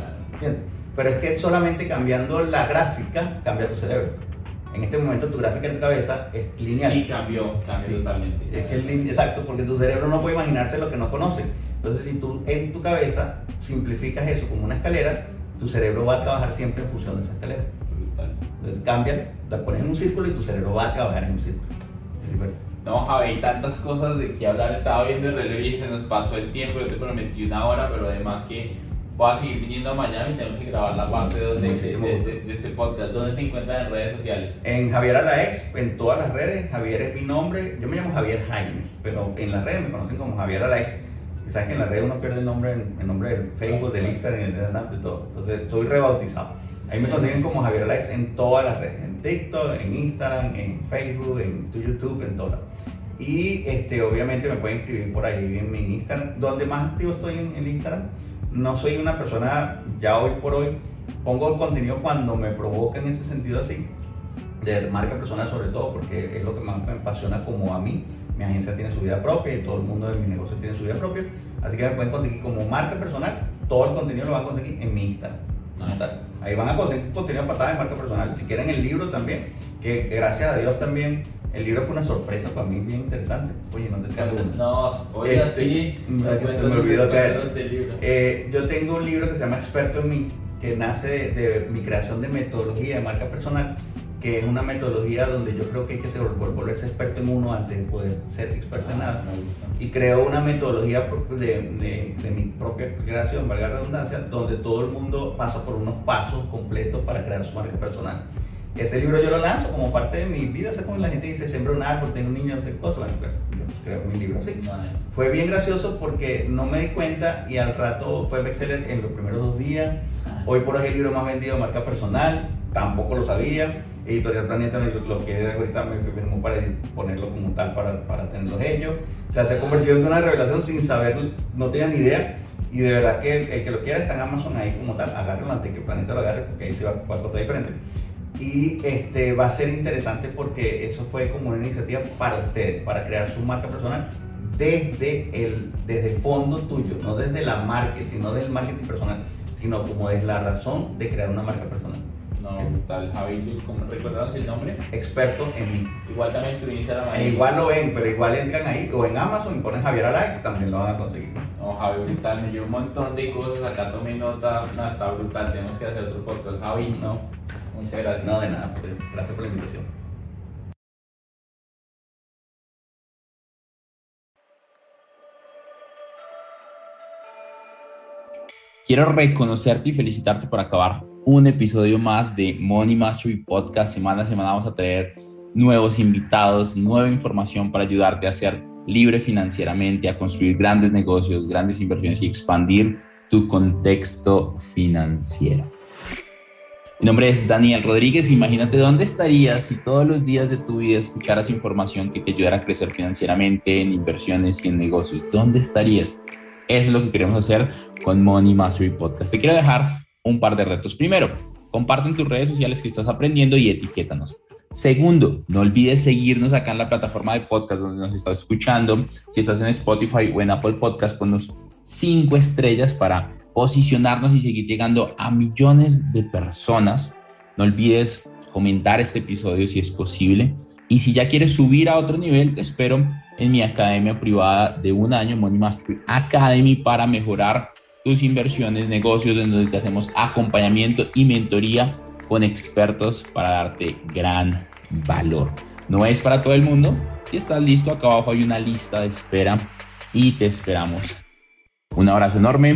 Pero es que solamente cambiando la gráfica cambia tu cerebro. En este momento tu gráfica en tu cabeza es lineal. Sí, cambió, cambió totalmente. Es que es exacto, porque tu cerebro no puede imaginarse lo que no conoce. Entonces, si tú en tu cabeza simplificas eso como una escalera, tu cerebro va a trabajar siempre en función de esa escalera. Entonces, cambia, la pones en un círculo y tu cerebro va a trabajar en un círculo. No, Javi, hay tantas cosas de qué hablar. Estaba viendo el reloj y se nos pasó el tiempo. Yo te prometí una hora, pero además que voy a seguir viniendo a Miami y tenemos que grabar la parte de, de, este podcast. ¿Dónde te encuentras en redes sociales? En Javier Alaex, en todas las redes. Javier es mi nombre. Yo me llamo Javier Jaimes, pero en las redes me conocen como Javier Alaex. Sabes que en las redes uno pierde el nombre, el nombre del Facebook, del Instagram, del Snap, de todo. Entonces, estoy rebautizado. Ahí me consiguen como Javier Alex en todas las redes, en TikTok, en Instagram, en Facebook, en YouTube, en todas. Y este, obviamente me pueden escribir por ahí en mi Instagram, donde más activo estoy en, el Instagram. No soy una persona, ya hoy por hoy, pongo contenido cuando me provoca en ese sentido así, de marca personal sobre todo, porque es lo que más me apasiona como a mí. Mi agencia tiene su vida propia y todo el mundo de mi negocio tiene su vida propia. Así que me pueden conseguir como marca personal, todo el contenido lo van a conseguir en mi Instagram. Ahí van a conseguir contenido para de marca personal. Si quieren el libro también, que gracias a Dios también el libro fue una sorpresa para mí bien interesante. Oye, no te cago. No, oye, eh, sí. se me olvidó caer. Eh, yo tengo un libro que se llama Experto en mí, que nace de, mi creación de metodología de marca personal, que es una metodología donde yo creo que hay que ser, volverse experto en uno antes de poder ser experto en nada. Y creo una metodología de, de mi propia creación, valga la redundancia, donde todo el mundo pasa por unos pasos completos para crear su marca personal. Ese libro yo lo lanzo como parte de mi vida, sé como la gente dice, siembra un árbol, tengo un niño, no sé qué cosa, bueno, yo pues creo mi libro así. Fue bien gracioso porque no me di cuenta y al rato fue bestseller en los primeros dos días. Hoy por hoy el libro más vendido de marca personal, tampoco lo sabía. Editorial Planeta lo que ahorita me firmó para ponerlo como tal para, para tenerlos ellos. O sea, se ha convertido en una revelación sin saber, no tenía ni idea. Y de verdad que el, que lo quiera está en Amazon ahí como tal, agárrelo antes que Planeta lo agarre porque ahí se va a tratar diferente y este, va a ser interesante porque eso fue como una iniciativa para ustedes, para crear su marca personal desde el, desde el fondo tuyo, no desde la marketing, no desde el marketing personal, sino como desde la razón de crear una marca personal. No, tal, Javi, ¿cómo el nombre? Experto en mí. Igual también tu Instagram ahí. Igual lo ven, pero igual entran ahí o en Amazon y ponen Javier Alex, también lo van a conseguir. No, Javi, brutal, me dio un montón de cosas, acá tomé nota, no, está brutal, tenemos que hacer otro podcast. Javi, no. Muchas gracias. No, de nada, gracias por la invitación. Quiero reconocerte y felicitarte por acabar un episodio más de Money Mastery Podcast. Semana a semana vamos a traer nuevos invitados, nueva información para ayudarte a ser libre financieramente, a construir grandes negocios, grandes inversiones y expandir tu contexto financiero. Mi nombre es Daniel Rodríguez. Imagínate dónde estarías si todos los días de tu vida escucharas información que te ayudara a crecer financieramente en inversiones y en negocios. ¿Dónde estarías? Es lo que queremos hacer con Money Mastery Podcast. Te quiero dejar un par de retos. Primero, comparte en tus redes sociales que estás aprendiendo y etiquétanos. Segundo, no olvides seguirnos acá en la plataforma de podcast donde nos estás escuchando. Si estás en Spotify o en Apple Podcast, ponnos cinco estrellas para posicionarnos y seguir llegando a millones de personas. No olvides comentar este episodio si es posible. Y si ya quieres subir a otro nivel, te espero en mi academia privada de un año, Money Mastery Academy, para mejorar tus inversiones, negocios, en donde te hacemos acompañamiento y mentoría con expertos para darte gran valor. No es para todo el mundo. Si estás listo, acá abajo hay una lista de espera y te esperamos. Un abrazo enorme